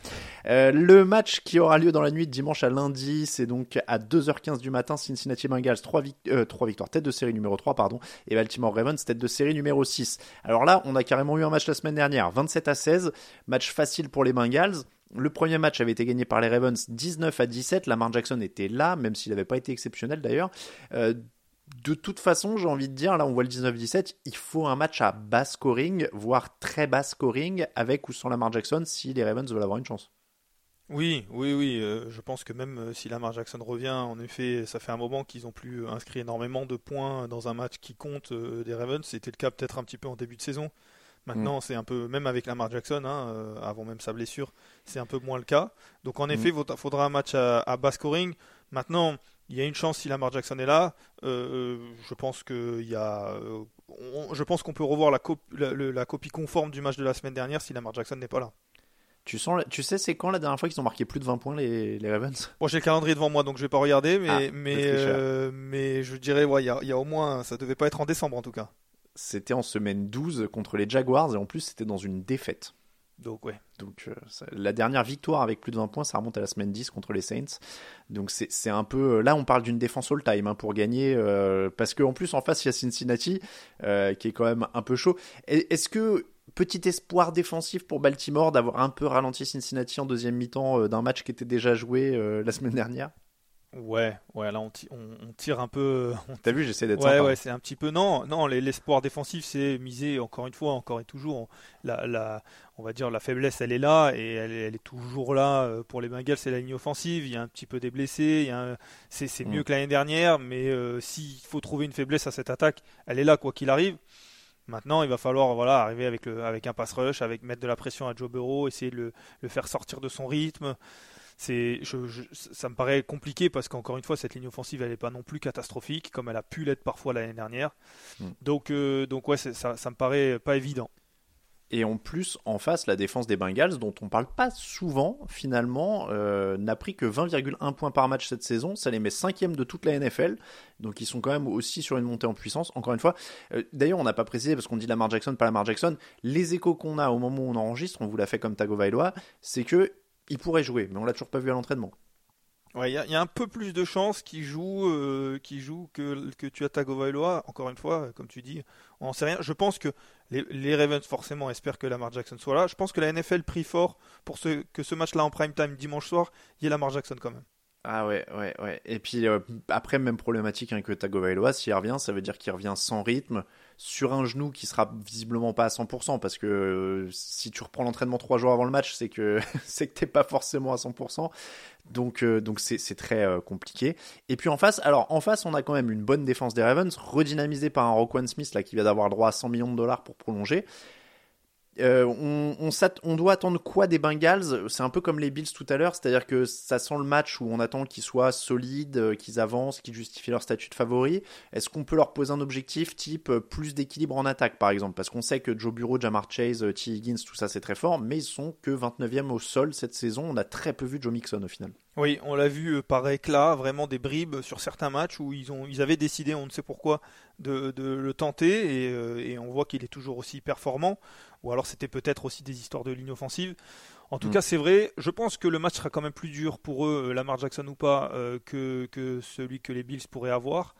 [SPEAKER 5] Euh, le match qui aura lieu dans la nuit de dimanche à lundi, c'est donc à 2h15 du matin, Cincinnati Bengals, 3, victoires, tête de série numéro 3, pardon, et Baltimore Ravens, tête de série numéro 6. Alors là, on a carrément eu un match la semaine dernière, 27 à 16, match facile pour les Bengals. Le premier match avait été gagné par les Ravens 19 à 17. Lamar Jackson était là, même s'il n'avait pas été exceptionnel d'ailleurs. Euh, de toute façon, j'ai envie de dire, là on voit le 19-17, il faut un match à bas scoring, voire très bas scoring, avec ou sans Lamar Jackson, si les Ravens veulent avoir une chance.
[SPEAKER 6] Oui, oui, oui. euh, je pense que même euh, si Lamar Jackson revient, en effet, ça fait un moment qu'ils ont plus inscrit énormément de points dans un match qui compte euh, des Ravens. C'était le cas peut-être un petit peu en début de saison. Maintenant, c'est un peu, même avec Lamar Jackson, hein, euh, avant même sa blessure, c'est un peu moins le cas. Donc en effet, il faudra un match à, à bas scoring. Maintenant, il y a une chance si Lamar Jackson est là. Euh, euh, je pense que il y a, euh, on- je pense qu'on peut revoir la, cop- la, le- la copie conforme du match de la semaine dernière si Lamar Jackson n'est pas là.
[SPEAKER 5] Tu, sens, la- tu sais, c'est quand la dernière fois qu'ils ont marqué plus de 20 points, les, les Ravens?
[SPEAKER 6] Bon, j'ai le calendrier devant moi, donc je vais pas regarder, mais
[SPEAKER 5] Ah,
[SPEAKER 6] mais euh, mais je dirais, ouais, il y a, il y a au moins, ça devait pas être en décembre en tout cas.
[SPEAKER 5] C'était en semaine 12 contre les Jaguars, et en plus, c'était dans une défaite.
[SPEAKER 6] Donc ouais.
[SPEAKER 5] Donc euh, ça- la dernière victoire avec plus de 20 points, ça remonte à la semaine 10 contre les Saints. Donc c'est un peu... Là, on parle d'une défense all-time hein, pour gagner, euh, parce qu'en plus, en face, il y a Cincinnati, euh, qui est quand même un peu chaud. Est-ce que, petit espoir défensif pour Baltimore d'avoir un peu ralenti Cincinnati en deuxième mi-temps euh, d'un match qui était déjà joué euh, la semaine dernière?
[SPEAKER 6] Ouais, ouais, là on, ti- on- on tire un peu. [laughs] on-
[SPEAKER 5] T'as vu, j'essaie d'être
[SPEAKER 6] Ouais,
[SPEAKER 5] sympa.
[SPEAKER 6] ouais, c'est un petit peu. Non, non, les- l'espoir défensif, c'est miser encore une fois, encore et toujours. La, la, on va dire la faiblesse, elle est là et elle, est- elle est toujours là euh, pour les Bengals. C'est la ligne offensive. Il y a un petit peu des blessés. Un- c'est, mieux
[SPEAKER 5] Mm.
[SPEAKER 6] que l'année dernière, mais euh, s'il faut trouver une faiblesse à cette attaque, elle est là quoi qu'il arrive. Maintenant, il va falloir voilà arriver avec le, avec un pass rush, avec mettre de la pression à Joe Burrow, essayer de le, le faire sortir de son rythme. C'est, je, je- ça me paraît compliqué parce qu'encore une fois, cette ligne offensive, elle n'est pas non plus catastrophique comme elle a pu l'être parfois l'année dernière.
[SPEAKER 5] Mm.
[SPEAKER 6] Donc, euh, donc ouais, c'est- ça, ça me paraît pas évident.
[SPEAKER 5] Et en plus, en face, la défense des Bengals, dont on parle pas souvent, finalement, euh, n'a pris que 20,1 points par match cette saison. Ça les met cinquième de toute la NFL. Donc ils sont quand même aussi sur une montée en puissance. Encore une fois, euh, d'ailleurs, on n'a pas précisé parce qu'on dit Lamar Jackson, pas Lamar Jackson. Les échos qu'on a au moment où on enregistre, on vous l'a fait comme Tagovailoa, c'est que il pourrait jouer, mais on l'a toujours pas vu à l'entraînement.
[SPEAKER 6] Il y, a- un peu plus de chances qu'il joue, euh, joue que, que tu as Tagovailoa. Encore une fois, comme tu dis, on sait rien. Je pense que les, Ravens forcément espèrent que Lamar Jackson soit là. Je pense que la NFL prie fort pour que ce match-là en prime time dimanche soir, il y ait Lamar Jackson quand même.
[SPEAKER 5] Ah ouais, ouais, ouais. Et puis euh, après, même problématique hein, que Tagovailoa, s'il revient, ça veut dire qu'il revient sans rythme, sur un genou qui sera visiblement pas à 100%, parce que euh, si tu reprends l'entraînement trois jours avant le match, c'est que [laughs] c'est que t'es pas forcément à 100%. Donc euh, donc c'est c'est très euh, compliqué. Et puis en face, alors en face, on a quand même une bonne défense des Ravens, redynamisée par un Roquan Smith là qui vient d'avoir droit à 100 millions de dollars pour prolonger. Euh, on, on, doit attendre quoi des Bengals? C'est un peu comme les Bills tout à l'heure, c'est-à-dire que ça sent le match où on attend qu'ils soient solides, euh, qu'ils avancent, qu'ils justifient leur statut de favori. Est-ce qu'on peut leur poser un objectif type euh, plus d'équilibre en attaque par exemple? Parce qu'on sait que Joe Bureau, Jamar Chase, T. Higgins, tout ça c'est très fort, mais ils sont que 29e au sol cette saison. On a très peu vu Joe Mixon au final.
[SPEAKER 6] Oui, on l'a vu euh, par éclat, vraiment des bribes sur certains matchs où ils, ont, ils avaient décidé, on ne sait pourquoi, de, de le tenter et, euh, et on voit qu'il est toujours aussi performant. Ou alors c'était peut-être aussi des histoires de ligne offensive. En tout
[SPEAKER 5] Mm.
[SPEAKER 6] cas, c'est vrai, je pense que le match sera quand même plus dur pour eux, euh, Lamar Jackson ou pas, euh, que, que celui que les Bills pourraient avoir.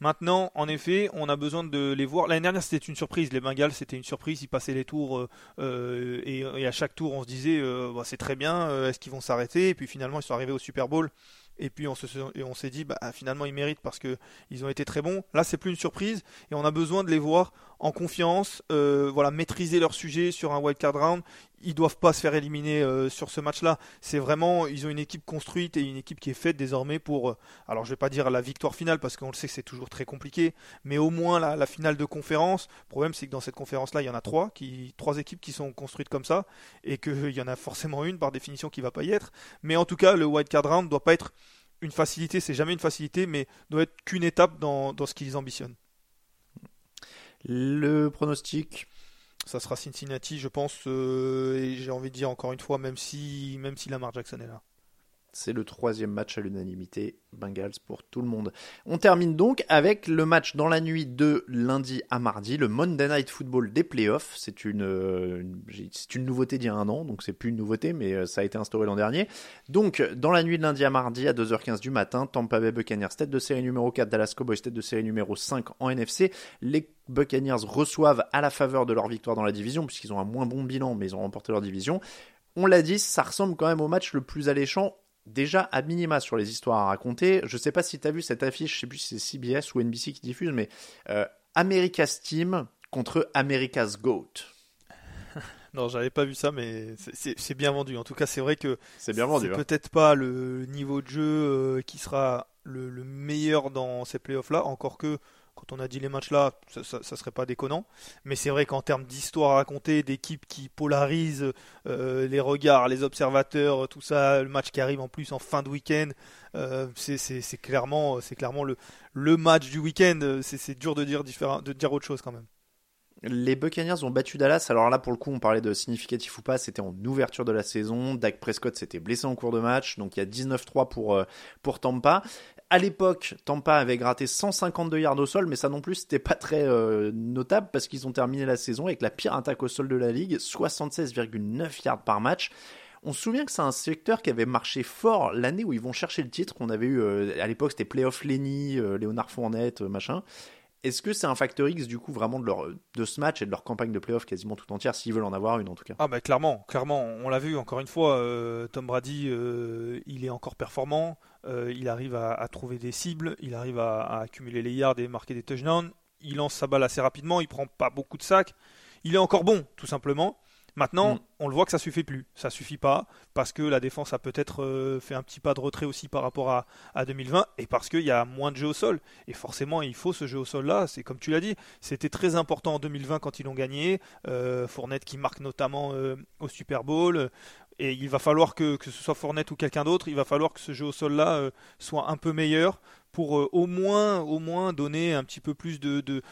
[SPEAKER 6] Maintenant, en effet, on a besoin de les voir. L'année dernière, c'était une surprise. Les Bengals, c'était une surprise. Ils passaient les tours euh, euh, et, à chaque tour, on se disait, euh, bah, c'est très bien. Est-ce qu'ils vont s'arrêter? Et puis finalement, ils sont arrivés au Super Bowl. Et puis on s'est dit, bah, finalement, ils méritent parce que ils ont été très bons. Là, c'est plus une surprise et on a besoin de les voir en confiance. voilà, maîtriser leur sujet sur un wild card round. Ils doivent pas se faire éliminer euh, sur ce match-là. C'est vraiment, ils ont une équipe construite et une équipe qui est faite désormais pour. euh, alors, je vais pas dire la victoire finale parce qu'on le sait que c'est toujours très compliqué, mais au moins la, finale de conférence. Le problème, c'est que dans cette conférence-là, il y en a trois, qui, trois équipes qui sont construites comme ça, et qu'il y en a forcément une par définition qui va pas y être. Mais en tout cas, le wild card round doit pas être une facilité, c'est jamais une facilité, mais doit être qu'une étape dans, dans ce qu'ils ambitionnent.
[SPEAKER 5] Le pronostic?
[SPEAKER 6] Ça sera Cincinnati, je pense, euh, et j'ai envie de dire encore une fois, même si, même si Lamar Jackson est là.
[SPEAKER 5] C'est le troisième match à l'unanimité Bengals pour tout le monde. On termine donc avec le match dans la nuit de lundi à mardi, le Monday Night Football des playoffs. C'est une, euh, nouveauté d'il y a un an, donc c'est plus une nouveauté, mais euh, ça a été instauré l'an dernier. Donc, dans la nuit de lundi à mardi à 2h15 du matin, Tampa Bay Buccaneers, tête de série numéro 4, Dallas Cowboys, tête de série numéro 5 en NFC. Les Buccaneers reçoivent à la faveur de leur victoire dans la division, puisqu'ils ont un moins bon bilan, mais ils ont remporté leur division. On l'a dit, ça ressemble quand même au match le plus alléchant déjà à minima sur les histoires à raconter. Je sais pas si tu as vu cette affiche, je sais plus si c'est CBS ou NBC qui diffuse, mais euh, America's Team contre America's Goat. [laughs]
[SPEAKER 6] Non, j'avais pas vu ça, mais c'est- bien vendu. En tout cas, c'est vrai que
[SPEAKER 5] C'est bien vendu. Hein.
[SPEAKER 6] peut-être pas le niveau de jeu euh, qui sera le, le meilleur dans ces playoffs-là, encore que quand on a dit les matchs là, ça, ça, serait pas déconnant. Mais c'est vrai qu'en termes d'histoire à raconter, d'équipes qui polarisent euh, les regards, les observateurs, tout ça, le match qui arrive en plus en fin de week-end, euh, c'est clairement, clairement le, match du week-end. C'est dur de dire, de dire autre chose quand même.
[SPEAKER 5] Les Buccaneers ont battu Dallas. Alors là, pour le coup, on parlait de significatif ou pas. C'était en ouverture de la saison. Dak Prescott s'était blessé en cours de match. Donc il y a 19-3 pour, euh, pour Tampa. À l'époque, Tampa avait gratté 152 yards au sol, mais ça non plus, c'était pas très euh, notable parce qu'ils ont terminé la saison avec la pire attaque au sol de la ligue, 76,9 yards par match. On se souvient que c'est un secteur qui avait marché fort l'année où ils vont chercher le titre. qu'on avait eu euh, à l'époque, c'était Playoff Lenny, Léonard Fournette, machin. Est-ce que c'est un facteur X du coup vraiment de, leur, ce match et de leur campagne de playoff quasiment tout entière s'ils veulent en avoir une en tout cas?
[SPEAKER 6] Ah bah clairement, clairement, on l'a vu encore une fois, euh, Tom Brady euh, il est encore performant, euh, il arrive à, trouver des cibles, il arrive à, accumuler les yards et marquer des touchdowns, il lance sa balle assez rapidement, il prend pas beaucoup de sacs, il est encore bon tout simplement. Maintenant, mm. on le voit que ça suffit plus. Ça suffit pas parce que la défense a peut-être euh, fait un petit pas de retrait aussi par rapport à, 2020 et parce qu'il y a moins de jeux au sol. Et forcément, il faut ce jeu au sol là. C'est comme tu l'as dit, c'était très important en 2020 quand ils l'ont gagné. Euh, Fournette qui marque notamment euh, au Super Bowl. Et il va falloir que, ce soit Fournette ou quelqu'un d'autre, il va falloir que ce jeu au sol là soit un peu meilleur pour euh, au moins au moins donner un petit peu plus de,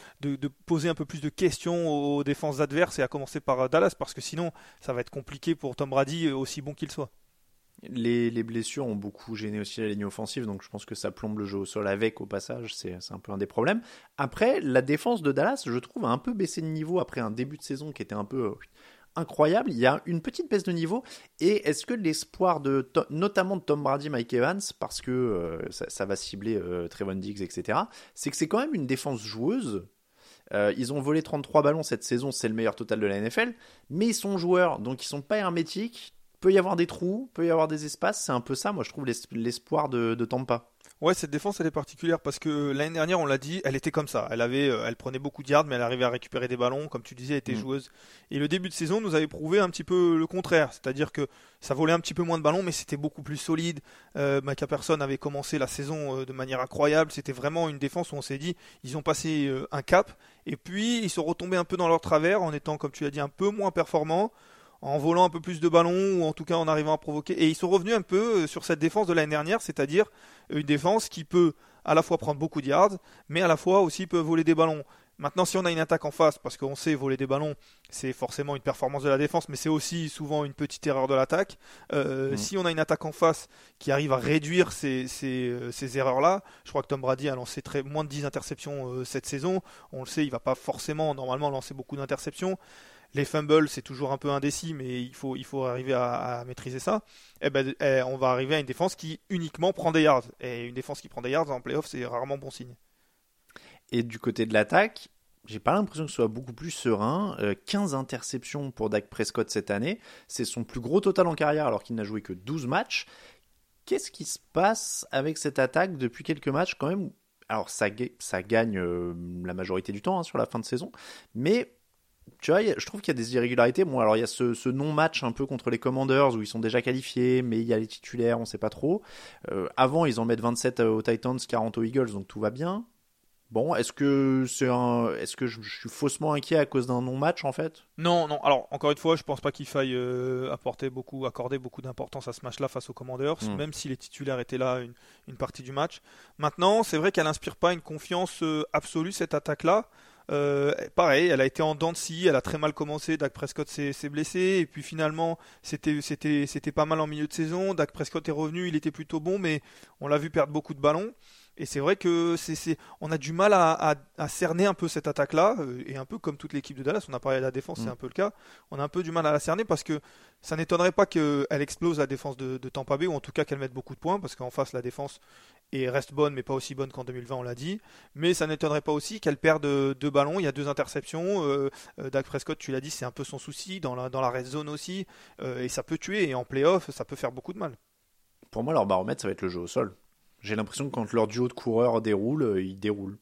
[SPEAKER 6] poser un peu plus de questions aux défenses adverses et à commencer par euh, Dallas parce que sinon ça va être compliqué pour Tom Brady euh, aussi bon qu'il soit.
[SPEAKER 5] Les, les, blessures ont beaucoup gêné aussi la ligne offensive, donc je pense que ça plombe le jeu au sol avec au passage, c'est un peu un des problèmes. Après, la défense de Dallas, je trouve, a un peu baissé de niveau après un début de saison qui était un peu incroyable. Il y a une petite baisse de niveau. Et est-ce que l'espoir de, notamment de Tom Brady, Mike Evans, parce que euh, ça, va cibler euh, Trevon Diggs, etc., c'est que c'est quand même une défense joueuse. Euh, ils ont volé 33 ballons cette saison, c'est le meilleur total de la NFL, mais ils sont joueurs, donc ils sont pas hermétiques. Peut y avoir des trous, peut y avoir des espaces, c'est un peu ça, moi je trouve l'espoir de, de Tampa.
[SPEAKER 6] Ouais, cette défense elle est particulière parce que l'année dernière, on l'a dit, elle était comme ça. Elle avait, euh, elle prenait beaucoup de yards, mais elle arrivait à récupérer des ballons, comme tu disais, elle était mm. joueuse. Et le début de saison nous avait prouvé un petit peu le contraire, c'est-à-dire que ça volait un petit peu moins de ballons, mais c'était beaucoup plus solide. Euh, Micah Person avait commencé la saison euh, de manière incroyable. C'était vraiment une défense où on s'est dit, ils ont passé euh, un cap, et puis ils sont retombés un peu dans leur travers en étant, comme tu l'as dit, un peu moins performants en volant un peu plus de ballons ou en tout cas en arrivant à provoquer. Et ils sont revenus un peu euh, sur cette défense de l'année dernière, c'est-à-dire une défense qui peut à la fois prendre beaucoup de yards, mais à la fois aussi peut voler des ballons. Maintenant, si on a une attaque en face, parce qu'on sait voler des ballons, c'est forcément une performance de la défense, mais c'est aussi souvent une petite erreur de l'attaque. Euh, mmh. Si on a une attaque en face qui arrive à réduire ces, euh, erreurs-là, je crois que Tom Brady a lancé très, moins de 10 interceptions cette saison. On le sait, il va pas forcément normalement lancer beaucoup d'interceptions les fumbles, c'est toujours un peu indécis, mais il faut, il faut arriver à, maîtriser ça. Eh ben, eh, on va arriver à une défense qui uniquement prend des yards. Et une défense qui prend des yards en playoff, c'est rarement bon signe.
[SPEAKER 5] Et du côté de l'attaque, j'ai pas l'impression que ce soit beaucoup plus serein. 15 euh, interceptions pour Dak Prescott cette année. C'est son plus gros total en carrière alors qu'il n'a joué que 12 matchs. Qu'est-ce qui se passe avec cette attaque depuis quelques matchs quand même? Alors ça, ça gagne euh, la majorité du temps hein, sur la fin de saison, mais tu vois, je trouve qu'il y a des irrégularités. Bon, alors il y a ce, non-match un peu contre les Commanders où ils sont déjà qualifiés, mais il y a les titulaires, on sait pas trop. Euh, avant, ils en mettent 27 aux Titans, 40 aux Eagles, donc tout va bien. Bon, est-ce que c'est un, est-ce que je, suis faussement inquiet à cause d'un non-match en fait?
[SPEAKER 6] Non, non. Alors encore une fois, je pense pas qu'il faille euh, apporter beaucoup, accorder beaucoup d'importance à ce match-là face aux Commanders, hmm. même si les titulaires étaient là une, partie du match. Maintenant, c'est vrai qu'elle n'inspire pas une confiance euh, absolue cette attaque-là. Euh, pareil, elle a été en dents de scie, elle a très mal commencé. Dak Prescott s'est blessé et puis finalement c'était pas mal en milieu de saison. Dak Prescott est revenu, il était plutôt bon, mais on l'a vu perdre beaucoup de ballons. Et c'est vrai que c'est, on a du mal à, cerner un peu cette attaque-là, euh, et un peu comme toute l'équipe de Dallas, on a parlé de la défense, c'est mm. un peu le cas, on a un peu du mal à la cerner parce que ça n'étonnerait pas qu'elle explose la défense de, de, Tampa Bay, ou en tout cas qu'elle mette beaucoup de points, parce qu'en face la défense est, reste bonne, mais pas aussi bonne qu'en 2020, on l'a dit. Mais ça n'étonnerait pas aussi qu'elle perde deux ballons, il y a deux interceptions, euh, euh, Dak Prescott, tu l'as dit, c'est un peu son souci, dans la, dans la red zone aussi, et ça peut tuer, et en playoff, ça peut faire beaucoup de mal.
[SPEAKER 5] Pour moi, leur baromètre, ça va être le jeu au sol. J'ai l'impression que quand leur duo de coureurs déroule, euh, ils déroulent.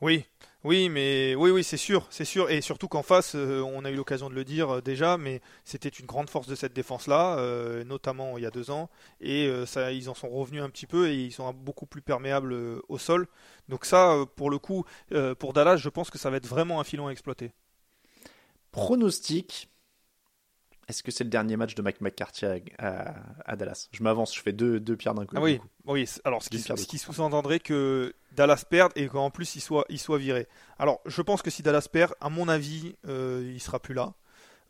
[SPEAKER 6] Oui, oui, mais oui, oui, c'est sûr, c'est sûr, et surtout qu'en face, euh, on a eu l'occasion de le dire euh, déjà, mais c'était une grande force de cette défense-là, euh, notamment il y a deux ans, et ça, ils en sont revenus un petit peu et ils sont beaucoup plus perméables au sol. Donc ça, pour le coup, pour Dallas, je pense que ça va être vraiment un filon à exploiter.
[SPEAKER 5] Pronostic. Est-ce que c'est le dernier match de Mike McCarthy à, à- à Dallas? Je m'avance, je fais deux, deux pierres d'un coup.
[SPEAKER 6] Ah oui,
[SPEAKER 5] coup.
[SPEAKER 6] oui. Alors, ce qui, ce sous-entendrait que Dallas perde et qu'en plus il soit, il soit viré. Alors, je pense que si Dallas perd, à mon avis, euh, il sera plus là.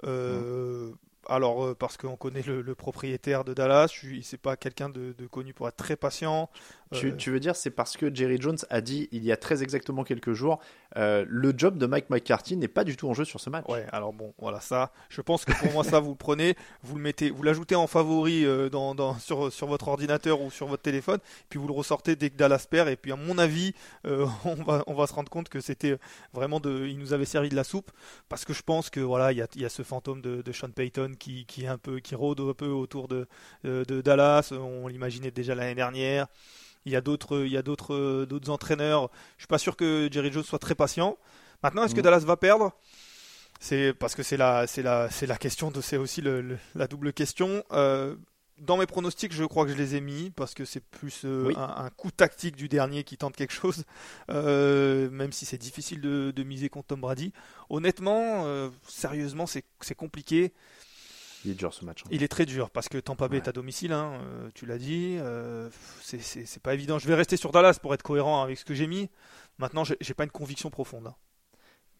[SPEAKER 6] Euh, Alors, euh, parce qu'on connaît le, le propriétaire de Dallas, c'est pas quelqu'un de, de connu pour être très patient.
[SPEAKER 5] Tu, tu veux dire, c'est parce que Jerry Jones a dit il y a très exactement quelques jours euh, le job de Mike McCarthy n'est pas du tout en jeu sur ce match.
[SPEAKER 6] Ouais, alors bon, voilà ça. Je pense que pour moi ça, vous le prenez, vous le mettez, vous l'ajoutez en favori euh, dans, dans- sur, sur votre ordinateur ou sur votre téléphone, puis vous le ressortez dès que Dallas perd. Et puis à mon avis, euh, [laughs] on va on va se rendre compte que c'était vraiment de, il nous avait servi de la soupe parce que je pense que voilà, il y a, y a ce fantôme de, de Sean Payton qui, qui est un peu, qui rôde un peu autour de, de Dallas. On l'imaginait déjà l'année dernière. Il y a d'autres, il y a d'autres, d'autres entraîneurs. Je suis pas sûr que Jerry Jones soit très patient. Maintenant, est-ce que
[SPEAKER 5] Mhm.
[SPEAKER 6] Dallas va perdre? C'est parce que c'est la, c'est la, c'est la question de, c'est aussi le- le- la double question. Euh, dans mes pronostics, je crois que je les ai mis parce que c'est plus euh,
[SPEAKER 5] Oui.
[SPEAKER 6] un, un coup tactique du dernier qui tente quelque chose, [laughs] Euh, même si c'est difficile de, de miser contre Tom Brady. Honnêtement, euh, sérieusement, c'est, c'est compliqué.
[SPEAKER 5] Il est dur ce match. hein.
[SPEAKER 6] Il est très dur parce que Tampa Bay
[SPEAKER 5] Ouais.
[SPEAKER 6] est à domicile, hein, euh, tu l'as dit. euh, c'est, pas évident. Je vais rester sur Dallas pour être cohérent avec ce que j'ai mis. Maintenant, j'ai, pas une conviction profonde. hein.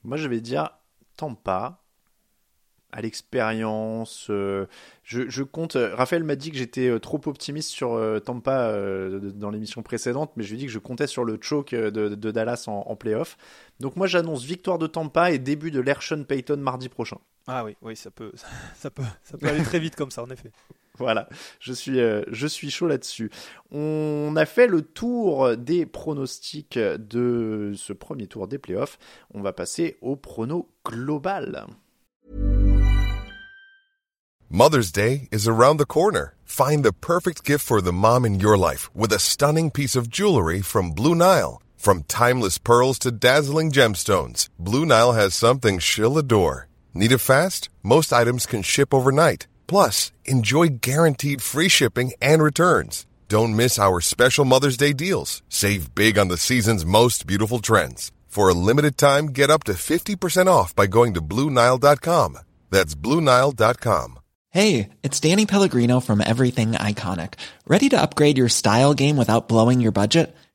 [SPEAKER 5] Moi, je vais dire Tampa. À l'expérience, euh, je, je compte. euh, Raphaël m'a dit que j'étais trop optimiste sur euh, Tampa euh, dans l'émission précédente, mais je lui ai dit que je comptais sur le choke de, de Dallas en, en playoff. Donc moi, j'annonce victoire de Tampa et début de l'Air Sean Payton mardi prochain.
[SPEAKER 6] Ah oui, oui, ça peut, [laughs] ça peut, ça peut aller très vite comme ça, en effet. [laughs]
[SPEAKER 5] Voilà, je suis, euh, je suis chaud là-dessus. On a fait le tour des pronostics de ce premier tour des playoffs. On va passer au prono global.
[SPEAKER 8] Mother's Day is around the corner. Find the perfect gift for the mom in your life with a stunning piece of jewelry from Blue Nile. From timeless pearls to dazzling gemstones, Blue Nile has something she'll adore. Need it fast? Most items can ship overnight. Plus, enjoy guaranteed free shipping and returns. Don't miss our special Mother's Day deals. Save big on the season's most beautiful trends. For a limited time, get up to 50% off by going to BlueNile.com. That's BlueNile.com.
[SPEAKER 9] Hey, it's Danny Pellegrino from Everything Iconic. Ready to upgrade your style game without blowing your budget?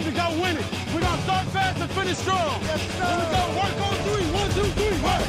[SPEAKER 2] Time to go win it. We're gonna start fast and finish strong. Yes, sir. Here we go. Work on three. One, two, three. Work.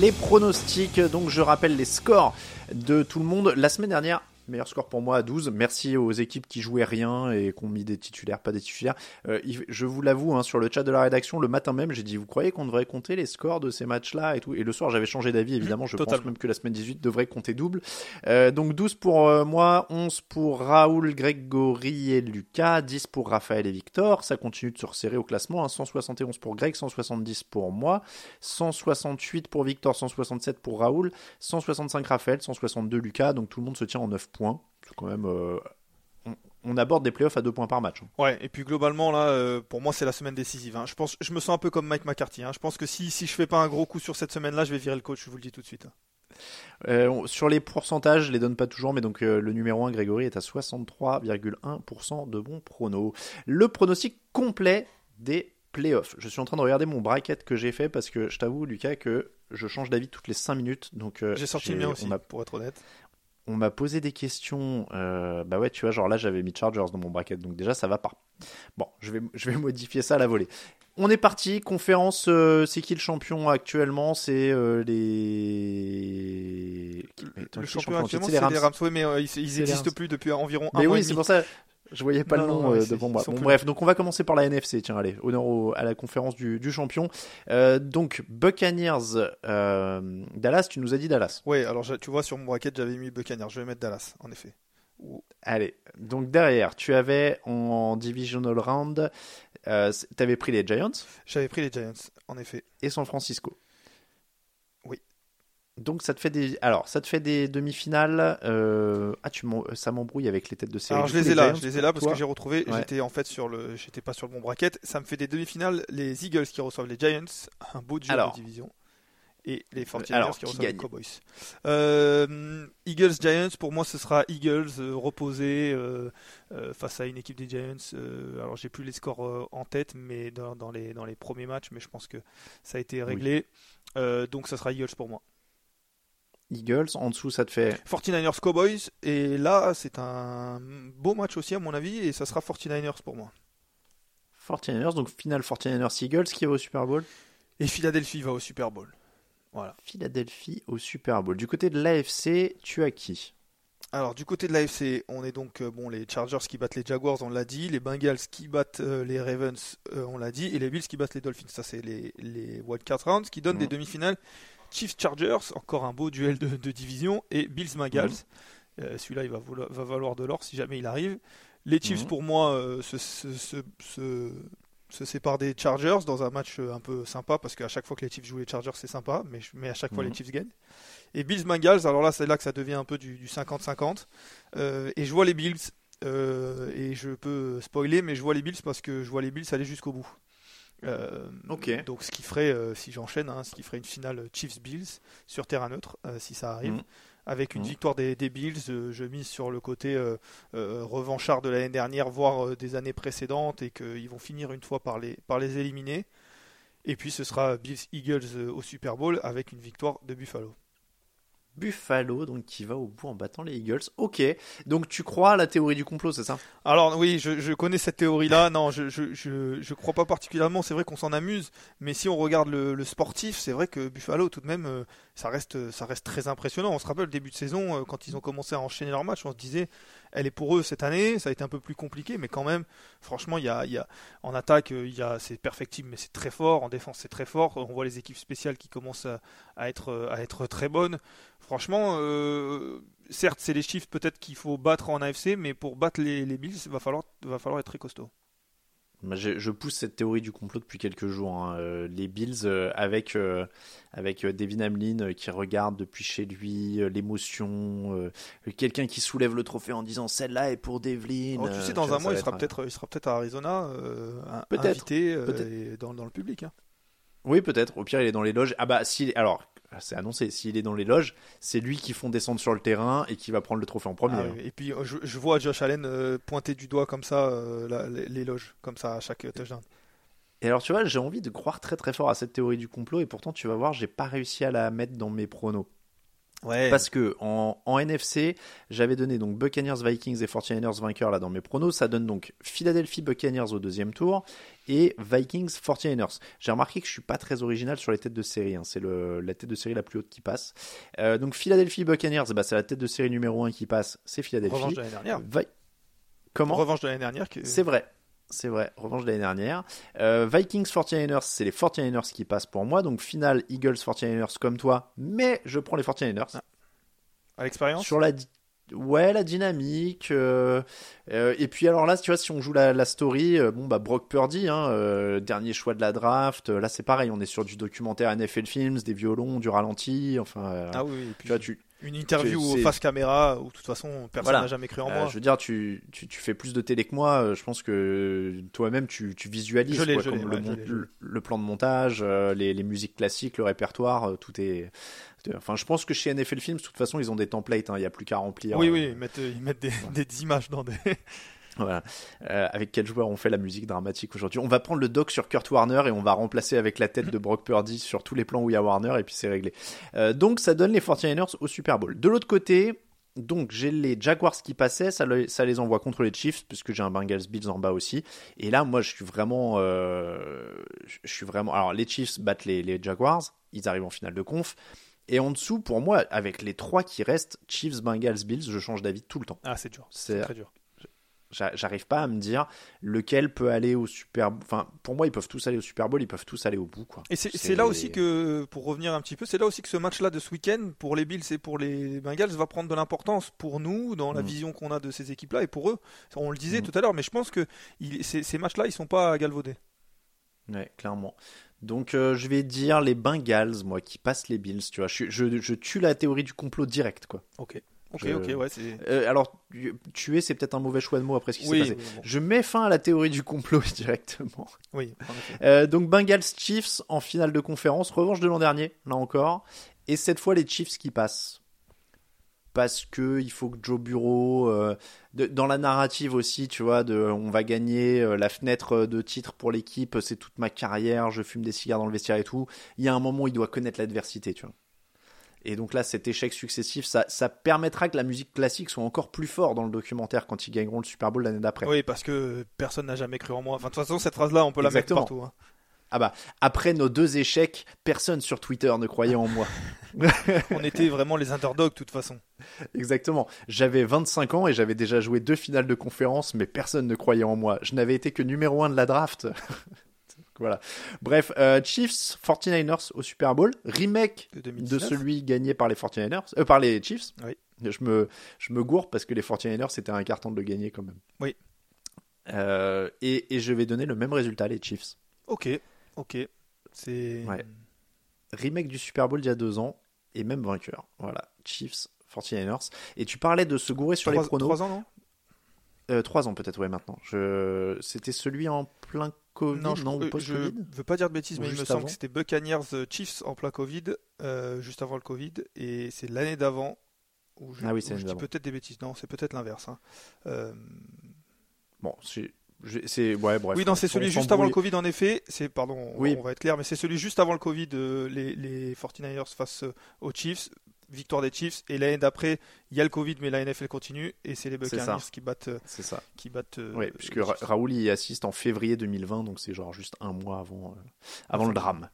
[SPEAKER 5] Les pronostics, donc je rappelle les scores de tout le monde. La semaine dernière, meilleur score pour moi à 12. Merci aux équipes qui jouaient rien et qui ont mis des titulaires, pas des titulaires. Euh, je vous l'avoue, hein, sur le chat de la rédaction, le matin même, j'ai dit, vous croyez qu'on devrait compter les scores de ces matchs-là et tout? Et le soir, j'avais changé d'avis, évidemment. Je pense même que la semaine 18 devrait compter double. Euh, donc 12 pour euh, moi, 11 pour Raoul, Grégory et Lucas, 10 pour Raphaël et Victor. Ça continue de se resserrer au classement. hein. 171 pour Greg, 170 pour moi, 168 pour Victor, 167 pour Raoul, 165 Raphaël, 162 Lucas. Donc tout le monde se tient en 9 points. C'est quand même. euh, on, on aborde des playoffs à 2 points par match. hein.
[SPEAKER 6] Ouais, et puis globalement là, euh, pour moi c'est la semaine décisive. hein. Je pense, je me sens un peu comme Mike McCarthy. hein. Je pense que si si je fais pas un gros coup sur cette semaine-là, je vais virer le coach. Je vous le dis tout de suite.
[SPEAKER 5] Euh, sur les pourcentages, je les donne pas toujours, mais donc euh, le numéro 1, Grégory, est à 63,1% de bons pronos. Le pronostic complet des playoffs. Je suis en train de regarder mon bracket que j'ai fait parce que je t'avoue, Lucas, que je change d'avis toutes les 5 minutes. Donc, euh,
[SPEAKER 6] J'ai sorti le mien aussi, pour être honnête.
[SPEAKER 5] On m'a posé des questions. euh, bah ouais, tu vois, genre là, j'avais mis Chargers dans mon bracket, donc déjà, ça va pas. Bon, je vais, je vais [laughs] modifier ça à la volée. On est parti. Conférence, euh, c'est qui le champion actuellement? C'est euh, les.
[SPEAKER 6] Le, champion actuellement, c'est les Rams. Oui, mais euh, ils n'existent plus depuis environ un
[SPEAKER 5] mais
[SPEAKER 6] an.
[SPEAKER 5] oui,
[SPEAKER 6] et
[SPEAKER 5] c'est pour ça. Je voyais pas
[SPEAKER 6] Non,
[SPEAKER 5] le nom
[SPEAKER 6] ouais,
[SPEAKER 5] euh, devant moi. Bon,
[SPEAKER 6] plus
[SPEAKER 5] bref, donc on va commencer par la NFC. Tiens, allez, honneur au- à la conférence du, du champion. Euh, donc Buccaneers, euh, Dallas. Tu nous as dit Dallas.
[SPEAKER 6] Ouais, alors tu vois, sur mon bracket, j'avais mis Buccaneers. Je vais mettre Dallas, en effet.
[SPEAKER 5] Allez, donc derrière, tu avais en divisional round, euh, tu avais pris les Giants
[SPEAKER 6] J'avais pris les Giants, en effet.
[SPEAKER 5] et San Francisco. Donc ça te fait des, alors ça te fait des demi-finales. euh, Ah, tu m'en- ça m'embrouille avec les têtes de série.
[SPEAKER 6] Alors je les ai là, je les ai là parce que j'ai retrouvé.
[SPEAKER 5] Ouais.
[SPEAKER 6] J'étais en fait sur le, j'étais pas sur le bon bracket. Ça me fait des demi-finales. Les Eagles qui reçoivent les Giants, un beau duel
[SPEAKER 5] Alors.
[SPEAKER 6] de division, et les 49ers
[SPEAKER 5] alors,
[SPEAKER 6] qui
[SPEAKER 5] qui
[SPEAKER 6] reçoivent les Cowboys. Euh, Eagles Giants pour moi ce sera Eagles euh, euh, euh, face à une équipe des Giants. euh, alors j'ai plus les scores euh, en tête, mais dans, dans les dans les premiers matchs, mais je pense que ça a été réglé. Euh, donc ça sera Eagles pour moi.
[SPEAKER 5] Eagles, en dessous ça te fait
[SPEAKER 6] 49ers Cowboys et là c'est un beau match aussi à mon avis et ça sera 49ers pour moi.
[SPEAKER 5] 49ers, donc finale 49ers Eagles qui va au Super Bowl.
[SPEAKER 6] Et Philadelphie va au Super Bowl. Voilà.
[SPEAKER 5] Philadelphie au Super Bowl. Du côté de l'AFC, tu as qui?
[SPEAKER 6] Alors du côté de l'AFC, on est donc euh, bon les Chargers qui battent les Jaguars, on l'a dit, les Bengals qui battent euh, les Ravens, euh, on l'a dit, et les Bills qui battent les Dolphins. Ça c'est les les wildcard rounds qui donnent
[SPEAKER 5] Mhm.
[SPEAKER 6] des demi-finales. Chiefs Chargers, encore un beau duel de, de division, et Bills Bengals. Euh, Celui-là il va, vouloir- va valoir de l'or si jamais il arrive. Les Chiefs
[SPEAKER 5] Mhm.
[SPEAKER 6] pour moi euh, se, se, se- se- se séparent des Chargers dans un match euh, un peu sympa parce qu'à chaque fois que les Chiefs jouent les Chargers c'est sympa, mais, mais à chaque fois
[SPEAKER 5] Mhm.
[SPEAKER 6] les Chiefs gagnent. Et Bills Bengals, alors là c'est là que ça devient un peu du du 50-50. Euh, et je vois les Bills, et je peux spoiler, mais je vois les Bills parce que je vois les Bills aller jusqu'au bout. Euh,
[SPEAKER 5] Ok.
[SPEAKER 6] Donc ce qui ferait, euh, si j'enchaîne, hein, ce qui ferait une finale Chiefs-Bills sur terrain neutre, euh, si ça arrive.
[SPEAKER 5] Mhm.
[SPEAKER 6] Avec une
[SPEAKER 5] Mhm.
[SPEAKER 6] victoire des, des Bills, je mise sur le côté revanchard de l'année dernière, voire des années précédentes, et qu'ils vont finir une fois par les, par les éliminer. Et puis ce sera Bills-Eagles au Super Bowl avec une victoire de Buffalo.
[SPEAKER 5] Buffalo, donc qui va au bout en battant les Eagles. Ok, donc tu crois à la théorie du complot, c'est ça?
[SPEAKER 6] Alors oui, je, connais cette théorie-là. Non, je je, je, je crois pas particulièrement. C'est vrai qu'on s'en amuse, mais si on regarde le, le sportif, c'est vrai que Buffalo, tout de même, euh, ça reste ça reste très impressionnant. On se rappelle le début de saison euh, quand ils ont commencé à enchaîner leurs matchs, on se disait, elle est pour eux cette année. Ça a été un peu plus compliqué, mais quand même, franchement, il y a en attaque, euh, il y a c'est perfectible, mais c'est très fort. En défense, c'est très fort. On voit les équipes spéciales qui commencent à, euh, être très bonnes. Franchement, euh, certes, c'est les chiffres peut-être qu'il faut battre en AFC, mais pour battre les, les Bills, il va va falloir être très costaud.
[SPEAKER 5] Je, je pousse cette théorie du complot depuis quelques jours. hein. Euh, les Bills euh, avec euh, avec Devin Hamlin euh, qui regarde depuis chez lui l'émotion, quelqu'un qui soulève le trophée en disant celle-là est pour Devlin.
[SPEAKER 6] Oh, tu sais, dans un mois, il sera peut-être, il sera peut-être à Arizona,
[SPEAKER 5] Peut-être,
[SPEAKER 6] invité et dans, dans le public. hein.
[SPEAKER 5] Oui, peut-être. Au pire, il est dans les loges. Ah bah, si. Alors, c'est annoncé. S'il est dans les loges, c'est lui qui font descendre sur le terrain et qui va prendre le trophée en premier.
[SPEAKER 6] Ah
[SPEAKER 5] hein.
[SPEAKER 6] Et puis, euh, je, je vois Josh Allen euh, pointer du doigt comme ça euh, la- les, les loges, comme ça à chaque euh, touchdown.
[SPEAKER 5] Et alors, tu vois, j'ai envie de croire très très fort à cette théorie du complot et pourtant, tu vas voir, j'ai pas réussi à la mettre dans mes pronos.
[SPEAKER 6] Ouais.
[SPEAKER 5] Parce que en, en NFC, j'avais donné donc Buccaneers, Vikings et 49ers vainqueurs là dans mes pronos. Ça donne donc Philadelphie Buccaneers au deuxième tour et Vikings 49ers. J'ai remarqué que je suis pas très original sur les têtes de série. hein. C'est la tête de série la plus haute qui passe. Euh, donc Philadelphie Buccaneers, bah, c'est la tête de série numéro 1 qui passe. C'est Philadelphie.
[SPEAKER 6] Revanche de l'année dernière.
[SPEAKER 5] Vi- Comment?
[SPEAKER 6] Revanche de l'année dernière. que-
[SPEAKER 5] c'est vrai. C'est vrai, revanche de l'année dernière. Euh, Vikings 49ers, c'est les 49ers qui passent pour moi. Donc finale Eagles 49ers comme toi, mais je prends les 49ers.
[SPEAKER 6] Ah. À l'expérience
[SPEAKER 5] Sur la, ouais, la dynamique. euh, euh, et puis alors là, tu vois, si on joue la, la story, euh, bon bah Brock Purdy, hein, dernier choix de la draft. là, c'est pareil, on est sur du documentaire NFL Films, des violons, du ralenti. Enfin,
[SPEAKER 6] Ah oui, oui, et puis
[SPEAKER 5] tu vois, tu,
[SPEAKER 6] une interview face caméra où de toute façon personne
[SPEAKER 5] Voilà.
[SPEAKER 6] n'a jamais cru en
[SPEAKER 5] Euh,
[SPEAKER 6] moi.
[SPEAKER 5] je veux dire, tu, tu, tu fais plus de télé que moi. euh, Je pense que toi-même, tu, tu visualises quoi, comme le, plan de montage, euh, les, les musiques classiques, le répertoire, euh, tout est. Enfin, je pense que chez NFL Films, de toute façon, ils ont des templates. hein, Il n'y a plus qu'à remplir.
[SPEAKER 6] Oui, oui, ils mettent, ils mettent des, des images dans des.
[SPEAKER 5] Voilà. Euh, avec quel joueur on fait la musique dramatique aujourd'hui? On va prendre le doc sur Kurt Warner et on va remplacer avec la tête de Brock Purdy sur tous les plans où il y a Warner et puis c'est réglé. Euh, donc ça donne les 49ers au Super Bowl. De l'autre côté, donc j'ai les Jaguars qui passaient, ça, le- ça les envoie contre les Chiefs, puisque j'ai un Bengals Bills en bas aussi. Et là, moi, je suis vraiment, euh, je suis vraiment. Alors, les Chiefs battent les, les Jaguars, ils arrivent en finale de conf. Et en dessous, pour moi, avec les trois qui restent, Chiefs, Bengals, Bills, je change d'avis tout le temps.
[SPEAKER 6] Ah, c'est dur.
[SPEAKER 5] C'est
[SPEAKER 6] très dur.
[SPEAKER 5] J'a- J'arrive pas à me dire lequel peut aller au Super. Enfin, pour moi, ils peuvent tous aller au Super Bowl, ils peuvent tous aller au bout, quoi.
[SPEAKER 6] Et c'est là aussi que, pour revenir un petit peu, c'est là aussi que ce match-là de ce week-end, pour les Bills et pour les Bengals, va prendre de l'importance pour nous, dans la
[SPEAKER 5] Mm.
[SPEAKER 6] vision qu'on a de ces équipes-là, et pour eux. On le disait
[SPEAKER 5] Mm.
[SPEAKER 6] tout à l'heure, mais je pense que il- ces, ces matchs-là, ils sont pas galvaudés.
[SPEAKER 5] Ouais, clairement. Donc, euh, je vais dire les Bengals, moi, qui passent les Bills, tu vois. Je, je, je tue la théorie du complot direct, quoi.
[SPEAKER 6] Ok. Ok,
[SPEAKER 5] Je-
[SPEAKER 6] ok, ouais.
[SPEAKER 5] Euh, alors, tu- tuer, c'est peut-être un mauvais choix de mots après ce qui
[SPEAKER 6] Oui,
[SPEAKER 5] s'est passé.
[SPEAKER 6] bon.
[SPEAKER 5] Je mets fin à la théorie du complot [laughs] directement.
[SPEAKER 6] Oui.
[SPEAKER 5] Euh, donc Bengals Chiefs en finale de conférence, revanche de l'an dernier, là encore, et cette fois les Chiefs qui passent. Parce que il faut que Joe Bureau, euh, de- dans la narrative aussi, tu vois, de on va gagner euh, la fenêtre de titre pour l'équipe, c'est toute ma carrière, je fume des cigares dans le vestiaire et tout. Il y a un moment où il doit connaître l'adversité, tu vois. Et donc là, cet échec successif, ça, ça permettra que la musique classique soit encore plus fort dans le documentaire quand ils gagneront le Super Bowl l'année d'après.
[SPEAKER 6] Oui, parce que personne n'a jamais cru en moi. Enfin, de toute façon, cette phrase-là, on peut la
[SPEAKER 5] Exactement.
[SPEAKER 6] mettre partout. hein.
[SPEAKER 5] Ah bah, après nos deux échecs, personne sur Twitter ne croyait en moi. [laughs]
[SPEAKER 6] On était vraiment les underdogs, de toute façon.
[SPEAKER 5] Exactement. J'avais 25 ans et j'avais déjà joué deux finales de conférence, mais personne ne croyait en moi. Je n'avais été que numéro un de la draft. Voilà. Bref, euh, Chiefs, 49ers au Super Bowl, remake
[SPEAKER 6] De
[SPEAKER 5] de
[SPEAKER 6] 2019.
[SPEAKER 5] celui gagné par les 49ers, euh, par les Chiefs.
[SPEAKER 6] Oui.
[SPEAKER 5] Je me, je me gourre parce que les 49ers c'était un carton de le gagner quand même.
[SPEAKER 6] Oui.
[SPEAKER 5] Euh, et, et je vais donner le même résultat, les Chiefs.
[SPEAKER 6] Ok, ok. C'est.
[SPEAKER 5] Ouais. remake du Super Bowl d'il y a deux ans et même vainqueur. Voilà, Chiefs, 49ers. Et tu parlais de se gourer sur
[SPEAKER 6] Trois-
[SPEAKER 5] les pronos.
[SPEAKER 6] trois ans, non?
[SPEAKER 5] Euh, Trois ans peut-être, ouais, maintenant. Je... C'était celui en plein Covid, non,
[SPEAKER 6] je,
[SPEAKER 5] ou
[SPEAKER 6] euh, je veux pas dire de bêtises, mais il me semble
[SPEAKER 5] avant
[SPEAKER 6] que c'était Buccaneers euh, Chiefs en plein Covid, euh, juste avant le Covid, et c'est l'année d'avant. Où je,
[SPEAKER 5] Ah oui,
[SPEAKER 6] où je dis peut-être des bêtises. Non, c'est peut-être l'inverse. hein. Euh,
[SPEAKER 5] Bon, c'est... Ouais, bref.
[SPEAKER 6] oui, non, c'est celui juste avant le. Covid, en effet. C'est, pardon, on-
[SPEAKER 5] Oui.
[SPEAKER 6] on va être clair, mais c'est celui juste avant le Covid, les, les 49ers face aux Chiefs. Victoire des Chiefs. Et l'année d'après, il y a le Covid, mais la NFL continue. Et c'est les Buccaneers qui battent. euh,
[SPEAKER 5] C'est ça.
[SPEAKER 6] Qui battent euh,
[SPEAKER 5] Ouais, puisque Ra-. Raoul y assiste en février 2020, donc c'est genre juste un mois avant, euh, avant le drame.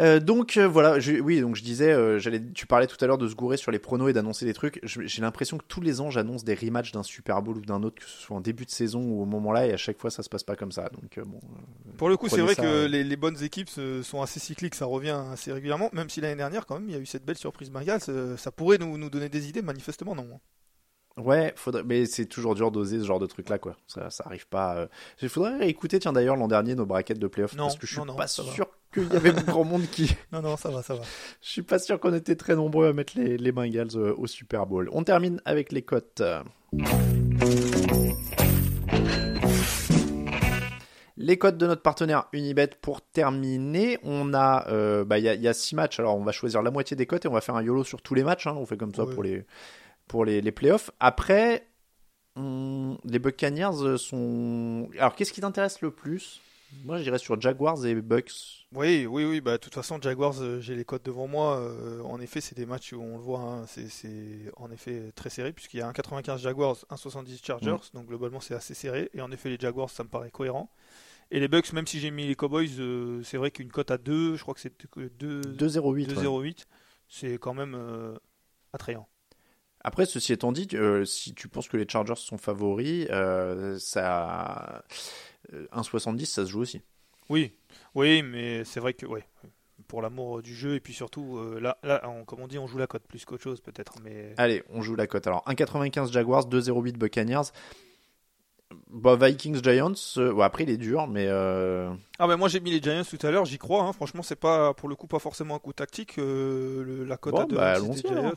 [SPEAKER 5] Euh, donc euh, voilà, je- oui, donc je disais, euh, j'allais, tu parlais tout à l'heure de se gourer sur les pronos et d'annoncer des trucs. J'ai l'impression que tous les ans, j'annonce des rematchs d'un Super Bowl ou d'un autre, que ce soit en début de saison ou au moment-là, et à chaque fois, ça se passe pas comme ça. Donc bon.
[SPEAKER 6] Pour le coup, c'est vrai
[SPEAKER 5] ça,
[SPEAKER 6] que les, les bonnes équipes sont assez cycliques, ça revient assez régulièrement, même si l'année dernière, quand même, il y a eu cette belle surprise Bengals. ça pourrait nous, nous donner des idées, manifestement, non.
[SPEAKER 5] Ouais, faudrait... mais c'est toujours dur d'oser ce genre de truc-là, quoi. Ça, ça arrive pas. euh. Il faudrait écouter, tiens d'ailleurs, l'an dernier, nos braquettes de playoff,
[SPEAKER 6] Non,
[SPEAKER 5] parce que je suis
[SPEAKER 6] non, non,
[SPEAKER 5] pas sûr qu'il y avait grand monde qui. [laughs]
[SPEAKER 6] Non, non, ça va, ça va. [laughs]
[SPEAKER 5] Je suis pas sûr qu'on était très nombreux à mettre les, les Bengals euh, au Super Bowl. On termine avec les cotes. Les cotes de notre partenaire Unibet pour terminer. On a, euh, bah, il y a, y a six matchs. Alors, on va choisir la moitié des cotes et on va faire un YOLO sur tous les matchs. hein. On fait comme ça pour les, pour les, les playoffs. Après, on- les Buccaneers euh, sont. Alors, qu'est-ce qui t'intéresse le plus? Moi, je dirais sur Jaguars et Bucks.
[SPEAKER 6] Oui, oui, oui. Bah, de toute façon, Jaguars, euh, j'ai les codes devant moi. euh, en effet, c'est des matchs où on le voit, hein, c'est c'est en effet très serré, puisqu'il y a un 95 Jaguars, un 70 Chargers. Donc, globalement, c'est assez serré. Et en effet, les Jaguars, ça me paraît cohérent. Et les Bucks, même si j'ai mis les Cowboys, euh, c'est vrai qu'une cote à 2, je crois que c'est que 2
[SPEAKER 5] 2-0-8. ouais.
[SPEAKER 6] 2,08, c'est quand même attrayant.
[SPEAKER 5] Après, ceci étant dit, euh, si tu penses que les Chargers sont favoris, euh, ça, euh, 1,70, ça se joue aussi.
[SPEAKER 6] Oui, oui, mais c'est vrai que ouais, pour l'amour du jeu et puis surtout euh, là, là on- comme on dit, on joue la cote plus qu'autre chose peut-être, mais
[SPEAKER 5] Allez, on joue la cote. Alors, 1,95 Jaguars, 2,08 Buccaneers. Bah, Vikings Giants, euh, après il est dur, mais euh,
[SPEAKER 6] ah ben moi j'ai mis les Giants tout à l'heure, j'y crois. hein. Franchement, c'est pas pour le coup pas forcément un coup tactique. euh, le- la cote
[SPEAKER 5] Bon,
[SPEAKER 6] à 2
[SPEAKER 5] bah,
[SPEAKER 6] des Giants.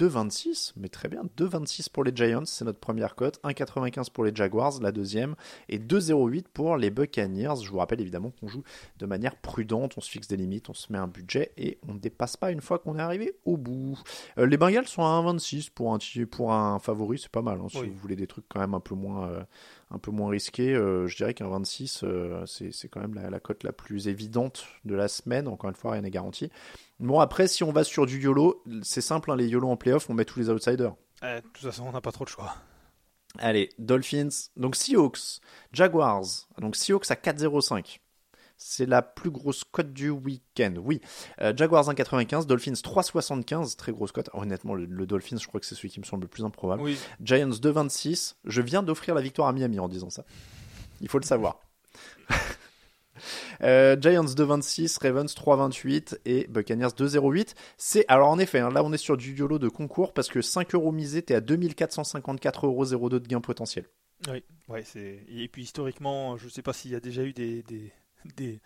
[SPEAKER 5] Alors.
[SPEAKER 6] euh,
[SPEAKER 5] 2,26, mais très bien. 2,26 pour les Giants, c'est notre première cote. 1,95 pour les Jaguars, la deuxième. Et 2,08 pour les Buccaneers. Je vous rappelle évidemment qu'on joue de manière prudente. On se fixe des limites, on se met un budget et on ne dépasse pas une fois qu'on est arrivé au bout. Euh, les Bengals sont à 1,26 pour un, pour un favori, c'est pas mal. hein, si
[SPEAKER 6] Oui.
[SPEAKER 5] vous voulez des trucs quand même un peu moins, euh, un peu moins risqué, euh, je dirais qu'un 26, euh, c'est quand même la, cote la plus évidente de la semaine. Encore une fois, rien n'est garanti. Bon, après, si on va sur du YOLO, c'est simple, hein, les YOLO en playoff, on met tous les outsiders.
[SPEAKER 6] Eh, de toute façon, on n'a pas trop de choix.
[SPEAKER 5] Allez, Dolphins, donc Seahawks, Jaguars, donc Seahawks à 4,05. C'est la plus grosse cote du week-end. Oui, euh, Jaguars 1,95, Dolphins 3,75, très grosse cote. honnêtement, le, Dolphins, je crois que c'est celui qui me semble le plus improbable. Giants 2,26. Je viens d'offrir la victoire à Miami en disant ça. Il faut le savoir. [laughs] Euh, Giants 2,26, Ravens 3,28 et Buccaneers 2,08. C'est alors en effet, hein, là on est sur du YOLO de concours parce que 5 euros misés, t'es à 2454,02 euros de gain potentiel.
[SPEAKER 6] Oui, ouais, c'est et puis historiquement, je sais pas s'il y a déjà eu des, des, [laughs]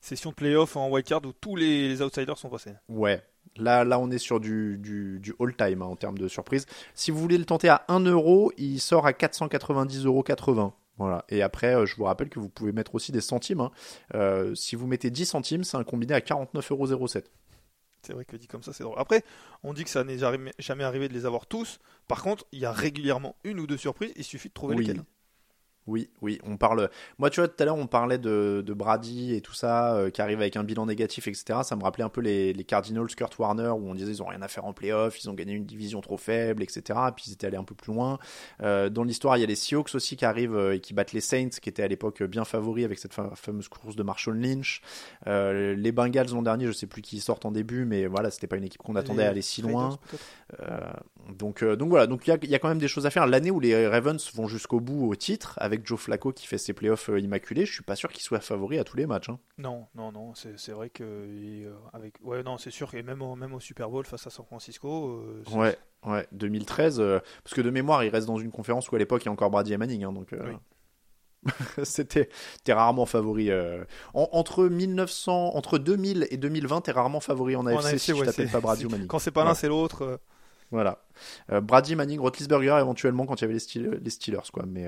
[SPEAKER 6] sessions de playoff en wildcard où tous les, outsiders sont passés.
[SPEAKER 5] Ouais, Là, là, on est sur du, du, du all-time hein, en termes de surprise. Si vous voulez le tenter à 1 euro, il sort à 490,80 euros. Voilà. Et après, euh, je vous rappelle que vous pouvez mettre aussi des centimes. Hein. Euh, si vous mettez 10 centimes, c'est un combiné à 49,07€.
[SPEAKER 6] C'est vrai que dit comme ça, c'est drôle. Après, on dit que ça n'est jamais arrivé de les avoir tous. Par contre, il y a régulièrement une ou deux surprises. Il suffit de trouver lesquelles.
[SPEAKER 5] Oui, oui, on parle. Moi, tu vois, tout à l'heure, on parlait de, de, Brady et tout ça, euh, qui arrive avec un bilan négatif, etc. Ça me rappelait un peu les, les, Cardinals, Kurt Warner, où on disait ils ont rien à faire en playoff, ils ont gagné une division trop faible, etc. Puis ils étaient allés un peu plus loin. Euh, dans l'histoire, il y a les Seahawks aussi qui arrivent euh, et qui battent les Saints, qui étaient à l'époque bien favoris avec cette fameuse course de Marshall Lynch. Les Bengals l'an dernier, je sais plus qui sortent en début, mais voilà, c'était pas une équipe qu'on attendait à aller si loin. donc, donc voilà, donc il y a, y a, quand même des choses à faire. L'année où les Ravens vont jusqu'au bout au titre, avec Joe Flacco qui fait ses playoffs euh, immaculés, je suis pas sûr qu'il soit favori à tous les matchs. Hein.
[SPEAKER 6] Non, non, non, c'est vrai que euh, avec, ouais, non, c'est sûr et même au, même au Super Bowl face à San Francisco.
[SPEAKER 5] Euh, ouais, ouais, 2013, parce que de mémoire, il reste dans une conférence où à l'époque il y a encore Brady et Manning, hein, donc. [laughs] c'était t'es rarement favori entre 1900 entre 2000 et 2020 t'es rarement favori en AFC, si tu t'appelles pas Brady [laughs] ou Manning
[SPEAKER 6] quand c'est pas l'un c'est l'autre
[SPEAKER 5] voilà Brady Manning Rotlisberger éventuellement quand il y avait les, les Steelers quoi mais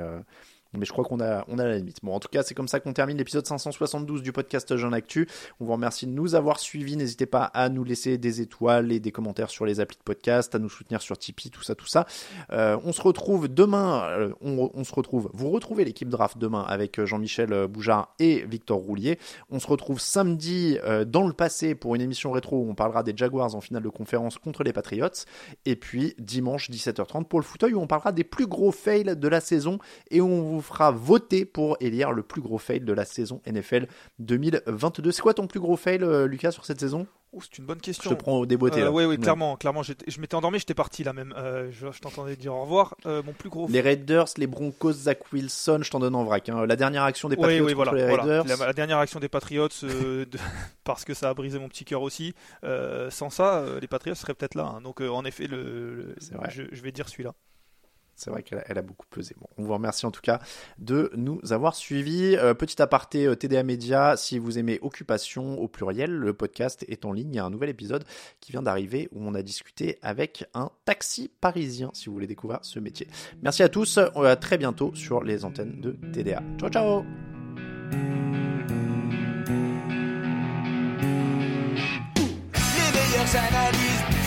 [SPEAKER 5] mais je crois qu'on a, on a la limite. Bon, en tout cas, c'est comme ça qu'on termine l'épisode 572 du podcast Jean Actu. On vous remercie de nous avoir suivis. N'hésitez pas à nous laisser des étoiles et des commentaires sur les applis de podcast, à nous soutenir sur Tipeee, tout ça, tout ça. Euh, on se retrouve demain. Euh, on, se retrouve. Vous retrouvez l'équipe draft demain avec euh, Jean-Michel Boujard et Victor Roulier. On se retrouve samedi dans le passé pour une émission rétro où on parlera des Jaguars en finale de conférence contre les Patriots. Et puis dimanche 17h30 pour le fauteuil où on parlera des plus gros fails de la saison et on vous fera voter pour élire le plus gros fail de la saison NFL 2022. C'est quoi ton plus gros fail, euh, Lucas, sur cette saison?
[SPEAKER 6] C'est une bonne question.
[SPEAKER 5] Je te prends au débeauté. Euh,
[SPEAKER 6] oui, oui, clairement, clairement. Je m'étais endormi, j'étais parti là même. Euh, je, t'entendais dire au revoir. mon plus gros.
[SPEAKER 5] Les Raiders, les Broncos, Zach Wilson, je t'en donne en vrac. Hein. La dernière action des Patriots contre les Raiders.
[SPEAKER 6] La, dernière action des Patriots, [laughs] parce que ça a brisé mon petit cœur aussi. sans ça, les Patriots seraient peut-être là. Hein. Donc, en effet, le, je, je vais dire celui-là.
[SPEAKER 5] C'est vrai qu'elle a, beaucoup pesé. Bon, on vous remercie en tout cas de nous avoir suivis. Euh, petit aparté euh, TDA Média, si vous aimez Occupation au pluriel, le podcast est en ligne. Il y a un nouvel épisode qui vient d'arriver où on a discuté avec un taxi parisien, si vous voulez découvrir ce métier. Merci à tous, à très bientôt sur les antennes de TDA. Ciao ciao
[SPEAKER 10] Les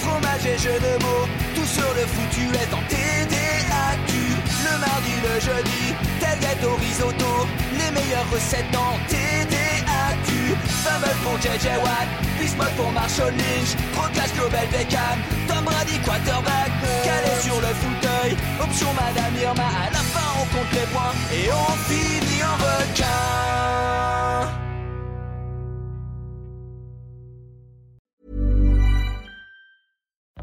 [SPEAKER 10] fromage et de mots, tout sur le foutu est en TDA le mardi, le jeudi, tel gâteau risotto, les meilleures recettes en TDAQ. Fumble pour JJ Watt, Bismuth pour Marshall Lynch, Proclash Global Beckham, Tom Brady quarterback, calé sur le fauteuil, option Madame Irma, à la fin on compte les points et on finit en requin.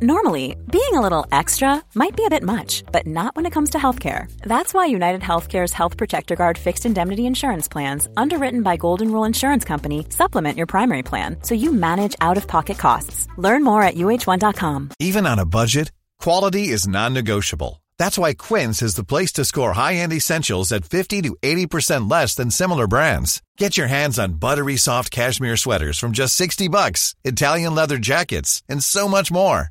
[SPEAKER 11] Normally, being a little extra might be a bit much, but not when it comes to healthcare. That's why United Healthcare's Health Protector Guard fixed indemnity insurance plans, underwritten by Golden Rule Insurance Company, supplement your primary plan so you manage out of pocket costs. Learn more at uh1.com.
[SPEAKER 12] Even on a budget, quality is non negotiable. That's why Quince is the place to score high end essentials at 50 to 80% less than similar brands. Get your hands on buttery soft cashmere sweaters from just 60 bucks, Italian leather jackets, and so much more.